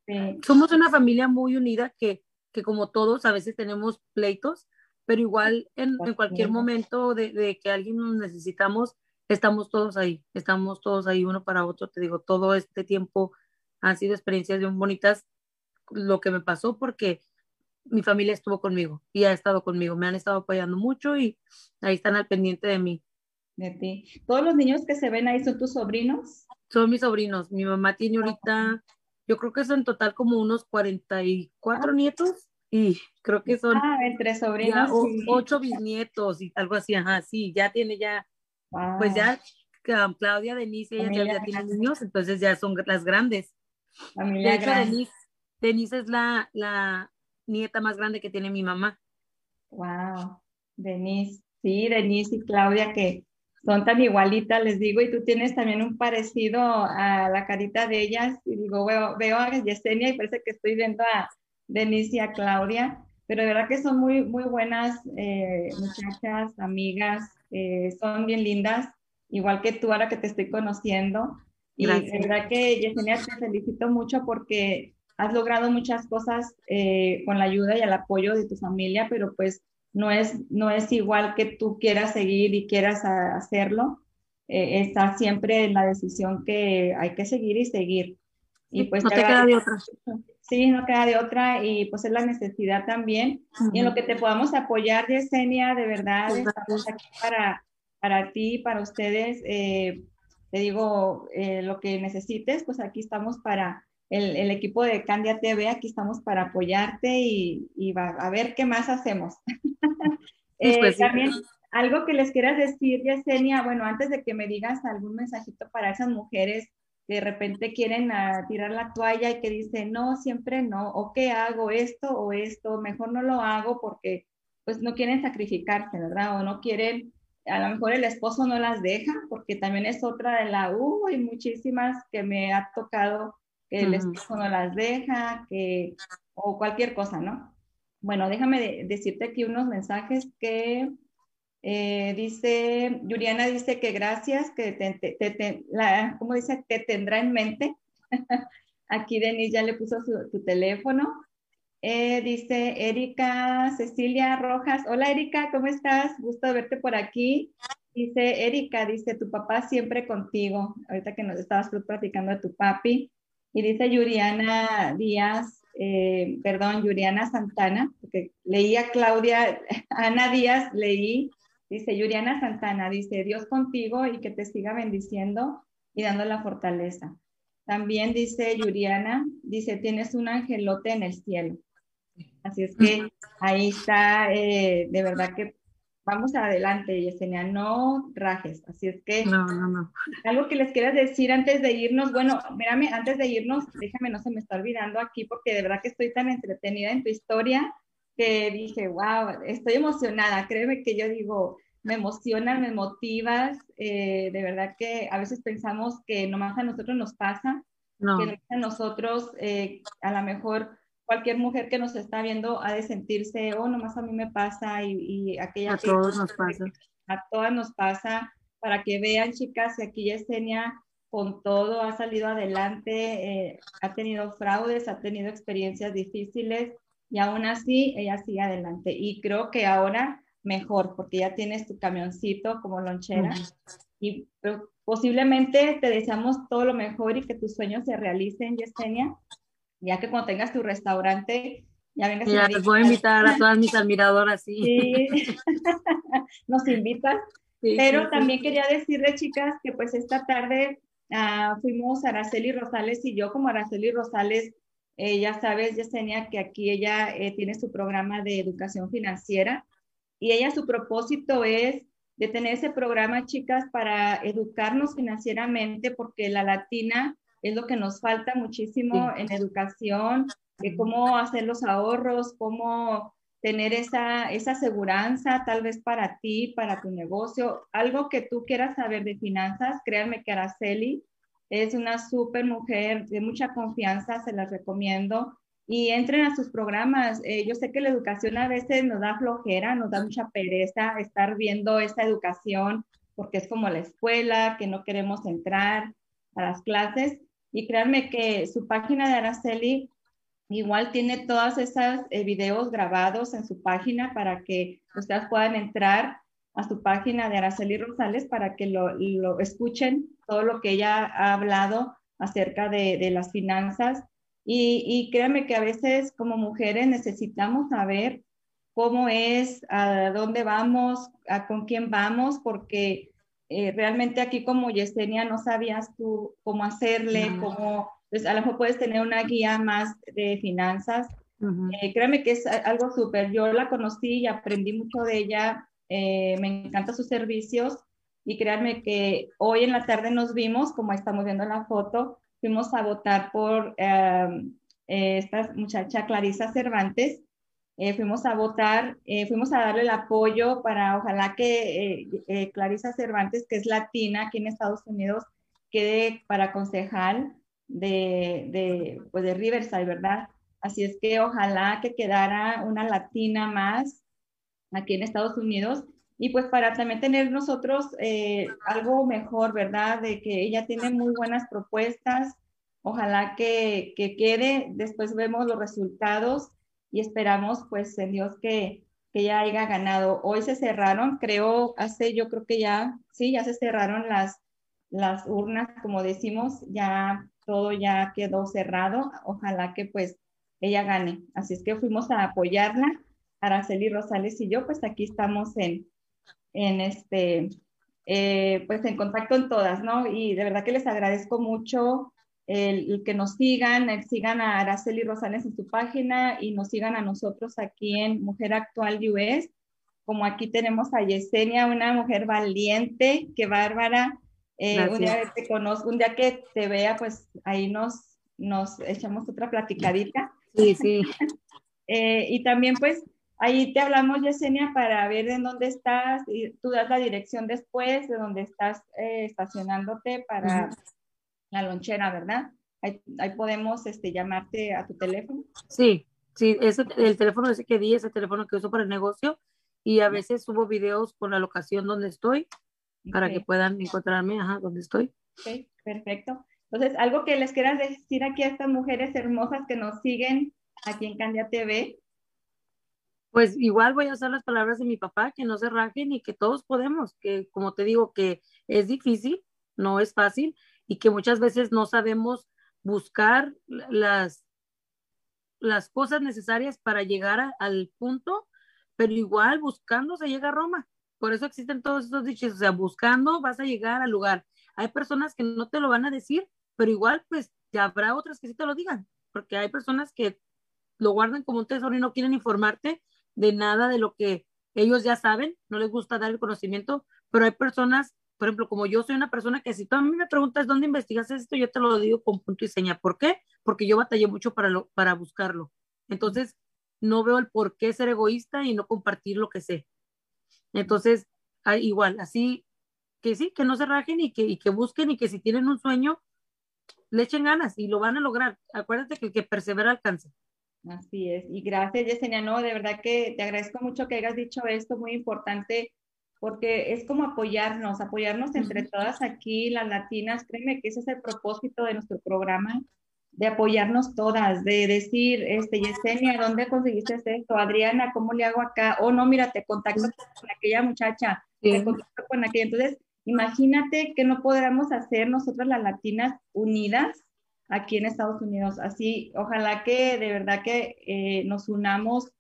sí, Somos una familia muy unida que, que como todos a veces tenemos pleitos, pero igual en, en cualquier momento de, de, que alguien nos necesitamos, estamos todos ahí, estamos todos ahí uno para otro. Te digo, todo este tiempo han sido experiencias bien bonitas lo que me pasó porque mi familia estuvo conmigo y ha estado conmigo, me han estado apoyando mucho y ahí están al pendiente de mí. De ti. ¿Todos los niños que se ven ahí son tus sobrinos? Son mis sobrinos. Mi mamá tiene ahorita, yo creo que son en total como unos 44 nietos y creo que son ah, entre sobrinos, o, sí. ocho bisnietos y algo así, ajá, sí, ya tiene ya, wow. pues ya Claudia, Denise, ellas ya, ya, tienen niños, entonces ya son las grandes. Familia de hecho, Denise, Denise es la, la nieta más grande que tiene mi mamá. Wow, Denise, sí, Denise y Claudia que son tan igualitas, les digo, y tú tienes también un parecido a la carita de ellas, y digo, veo, veo a Yesenia y parece que estoy viendo a Denise y a Claudia, pero de verdad que son muy, muy buenas eh, muchachas, amigas, eh, son bien lindas, igual que tú ahora que te estoy conociendo. Y Gracias. de verdad que Yesenia te felicito mucho porque has logrado muchas cosas eh, con la ayuda y el apoyo de tu familia, pero pues no es, no es igual que tú quieras seguir y quieras hacerlo. Eh, está siempre en la decisión que hay que seguir y seguir. Y pues no te, queda de otra. Sí, no queda de otra y pues es la necesidad también. Uh -huh. Y en lo que te podamos apoyar, Yesenia, de verdad, estamos aquí para, para ti, para ustedes. Eh, te digo, eh, lo que necesites, pues aquí estamos para, el, el, equipo de Candia TV, aquí estamos para apoyarte y, y va, a ver qué más hacemos. eh, pues, también, sí. algo que les quieras decir, Yesenia, bueno, antes de que me digas algún mensajito para esas mujeres que de repente quieren uh, tirar la toalla y que dicen, no, siempre no, o qué hago, esto o esto, mejor no lo hago porque pues no quieren sacrificarse, ¿verdad? O no quieren, a lo mejor el esposo no las deja, porque también es otra de la, uh, hay muchísimas que me ha tocado que el esposo no las deja, que, o cualquier cosa, ¿no? Bueno, déjame de, decirte aquí unos mensajes que eh, dice, Yuriana dice que gracias, que te, te, te la, ¿cómo dice? Te tendrá en mente. aquí Denise ya le puso su, su teléfono. Eh, dice Erika Cecilia Rojas. Hola Erika, ¿cómo estás? Gusto verte por aquí. Dice Erika, dice tu papá siempre contigo. Ahorita que nos estabas platicando de tu papi. Y dice Yuriana Díaz, eh, perdón, Yuriana Santana, porque leí a Claudia, Ana Díaz, leí, dice Yuriana Santana, dice Dios contigo y que te siga bendiciendo y dando la fortaleza. También dice Yuriana, dice, tienes un angelote en el cielo. Así es que ahí está, eh, de verdad que vamos adelante, Yesenia, no rajes. Así es que no, no, no. algo que les quieras decir antes de irnos, bueno, mírame, antes de irnos, déjame, no se me está olvidando aquí porque de verdad que estoy tan entretenida en tu historia que dije, wow, estoy emocionada, créeme que yo digo, me emocionas, me motivas, eh, de verdad que a veces pensamos que nomás a nosotros nos pasa, no. que a nosotros eh, a lo mejor cualquier mujer que nos está viendo ha de sentirse, oh, nomás a mí me pasa y, y aquella... A todos nos pasa. A todas nos pasa, para que vean, chicas, que aquí Yesenia con todo ha salido adelante, eh, ha tenido fraudes, ha tenido experiencias difíciles y aún así ella sigue adelante. Y creo que ahora mejor, porque ya tienes tu camioncito como lonchera. Uh -huh. Y posiblemente te deseamos todo lo mejor y que tus sueños se realicen, Yesenia, ya que cuando tengas tu restaurante, ya vengas. Ya, les voy a invitar a todas mis admiradoras, sí. Sí, nos invitas. Pero también quería decirle, chicas, que pues esta tarde uh, fuimos Araceli Rosales y yo como Araceli Rosales, eh, ya sabes, Yesenia, que aquí ella eh, tiene su programa de educación financiera y ella su propósito es de tener ese programa, chicas, para educarnos financieramente, porque la latina es lo que nos falta muchísimo en educación, de cómo hacer los ahorros, cómo tener esa, esa seguridad tal vez para ti, para tu negocio, algo que tú quieras saber de finanzas, créanme que Araceli es una súper mujer de mucha confianza, se las recomiendo. Y entren a sus programas. Eh, yo sé que la educación a veces nos da flojera, nos da mucha pereza estar viendo esta educación porque es como la escuela, que no queremos entrar a las clases. Y créanme que su página de Araceli Igual tiene todas esas eh, videos grabados en su página para que ustedes puedan entrar a su página de Araceli Rosales para que lo, escuchen todo lo que ella ha hablado acerca de, las finanzas. Y, créanme que a veces como mujeres necesitamos saber cómo es, a dónde vamos, a con quién vamos, porque eh, realmente aquí como Yesenia no sabías tú cómo hacerle, cómo entonces, a lo mejor puedes tener una guía más de finanzas. Eh, créeme que es algo súper. Yo la conocí y aprendí mucho de ella. Eh, me encantan sus servicios. Y créanme que hoy en la tarde nos vimos, como estamos viendo en la foto, fuimos a votar por eh, esta muchacha Clarisa Cervantes. Fuimos a votar, fuimos a darle el apoyo para, ojalá que Clarisa Cervantes, que es latina aquí en Estados Unidos, quede para concejal de, de, pues de Riverside, ¿verdad? Así es que ojalá que quedara una latina más aquí en Estados Unidos y pues para también tener nosotros eh, algo mejor, ¿verdad? De que ella tiene muy buenas propuestas, ojalá que, que, quede, después vemos los resultados y esperamos pues en Dios que, que ya haya ganado. Hoy se cerraron, creo, hace yo creo que ya, sí, ya se cerraron las, las urnas, como decimos, ya todo ya quedó cerrado. Ojalá que pues ella gane. Así es que fuimos a apoyarla, Araceli Rosales y yo, pues aquí estamos en, en este, eh, pues en contacto en todas, ¿no? Y de verdad que les agradezco mucho el, que nos sigan, el, sigan a Araceli Rosales en su página y nos sigan a nosotros aquí en Mujer Actual US. Como aquí tenemos a Yesenia, una mujer valiente, que bárbara, eh, un día que te conozco, un día que te vea, pues ahí nos, nos echamos otra platicadita. Sí, sí. Eh, y también pues ahí te hablamos, Yesenia, para ver en dónde estás, y tú das la dirección después de dónde estás eh, estacionándote para la lonchera, ¿verdad? Ahí, podemos este, llamarte a tu teléfono. Sí, sí, ese, el teléfono ese que di es el teléfono que uso para el negocio y a veces subo videos con la locación donde estoy para que puedan encontrarme, ajá, donde estoy. Ok, perfecto. Entonces, algo que les quieras decir aquí a estas mujeres hermosas que nos siguen aquí en Candia TV. Pues igual voy a usar las palabras de mi papá, que no se rajen y que todos podemos, que como te digo, que es difícil, no es fácil y que muchas veces no sabemos buscar las, las cosas necesarias para llegar al punto, pero igual buscando se llega a Roma. Por eso existen todos estos dichos, o sea, buscando vas a llegar al lugar. Hay personas que no te lo van a decir, pero igual pues ya habrá otras que sí te lo digan, porque hay personas que lo guardan como un tesoro y no quieren informarte de nada de lo que ellos ya saben, no les gusta dar el conocimiento, pero hay personas, por ejemplo, como yo soy una persona que si tú a mí me preguntas dónde investigas esto, yo te lo digo con punto y seña. ¿Por qué? Porque yo batallé mucho para, lo, para buscarlo. Entonces, no veo el por qué ser egoísta y no compartir lo que sé. Entonces, igual, así que sí, que no se rajen y que, y que busquen y que si tienen un sueño, le echen ganas y lo van a lograr. Acuérdate que el que persevera alcanza. Así es. Y gracias, Yesenia. No, de verdad que te agradezco mucho que hayas dicho esto, muy importante, porque es como apoyarnos, apoyarnos entre todas aquí, las latinas. Créeme que ese es el propósito de nuestro programa, de apoyarnos todas, de decir, este, Yesenia, ¿dónde conseguiste esto? Adriana, ¿cómo le hago acá? Oh, no, mira, te contacto con aquella muchacha, te contacto con aquella. Entonces, Imagínate que no podríamos hacer nosotras las latinas unidas aquí en Estados Unidos. Así, ojalá que de verdad que eh, nos unamos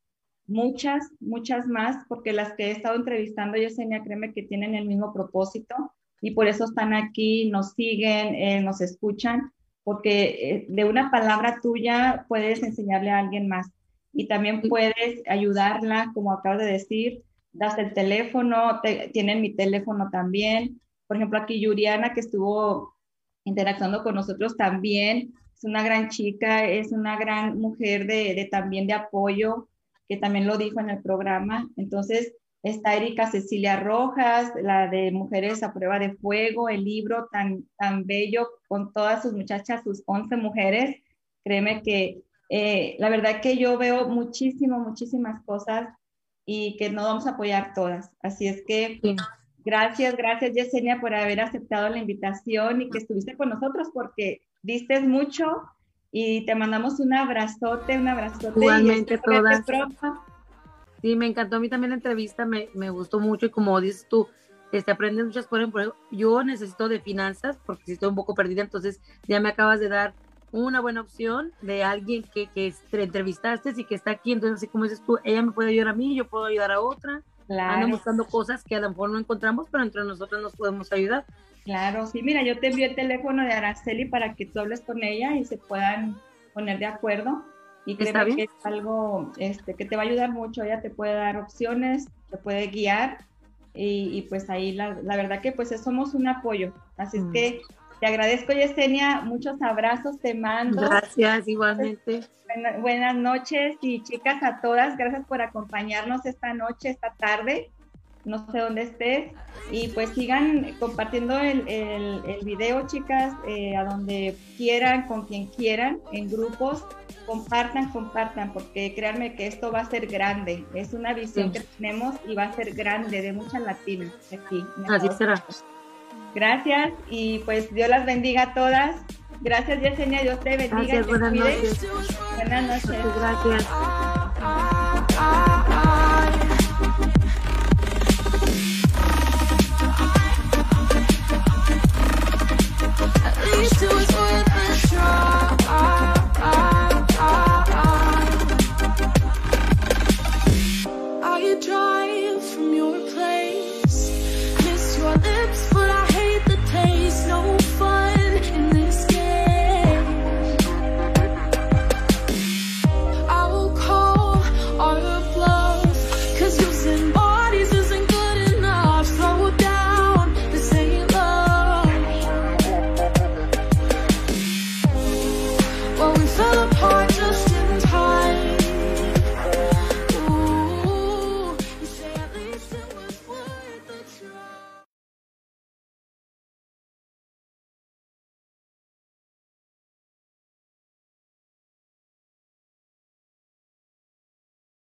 muchas, muchas más, porque las que he estado entrevistando, Yesenia, créeme que tienen el mismo propósito y por eso están aquí, nos siguen, eh, nos escuchan, porque eh, de una palabra tuya puedes enseñarle a alguien más y también puedes ayudarla, como acabas de decir, das el teléfono, tienen mi teléfono también. Por ejemplo, aquí Yuriana, que estuvo interactuando con nosotros también, es una gran chica, es una gran mujer de, de también de apoyo, que también lo dijo en el programa. Entonces, está Erika Cecilia Rojas, la de Mujeres a Prueba de Fuego, el libro tan, tan bello con todas sus muchachas, sus 11 mujeres. Créeme que eh, la verdad que yo veo muchísimo, muchísimas cosas y que no vamos a apoyar todas. Así es que gracias, gracias Yesenia por haber aceptado la invitación y que estuviste con nosotros porque diste mucho y te mandamos un abrazote, un abrazote. Igualmente todas. Sí, me encantó a mí también la entrevista, me, me gustó mucho y como dices tú, este, aprendes muchas cosas. Por ejemplo, yo necesito de finanzas porque estoy un poco perdida, entonces ya me acabas de dar una buena opción de alguien que, que te entrevistaste y que está aquí. Entonces, así como dices tú, ella me puede ayudar a mí, yo puedo ayudar a otra. Claro. buscando cosas que a lo mejor no encontramos, pero entre nosotros nos podemos ayudar. Claro, sí, mira, yo te envío el teléfono de Araceli para que tú hables con ella y se puedan poner de acuerdo. Y creo que es algo este, que te va a ayudar mucho. Ella te puede dar opciones, te puede guiar y, pues ahí la, la, verdad que pues somos un apoyo. Así es mm. que te agradezco, Yesenia. Muchos abrazos te mando. Gracias, igualmente. buenas noches y chicas a todas. Gracias por acompañarnos esta noche, esta tarde no sé dónde estés. Y pues sigan compartiendo el, el, video, chicas, eh, a donde quieran, con quien quieran, en grupos. Compartan, compartan, porque créanme que esto va a ser grande. Es una visión que tenemos y va a ser grande de muchas latinas aquí. Así será. Gracias y pues Dios las bendiga a todas. Gracias, Yesenia. Dios te bendiga. Gracias, buenas noches. Buenas noches. Gracias.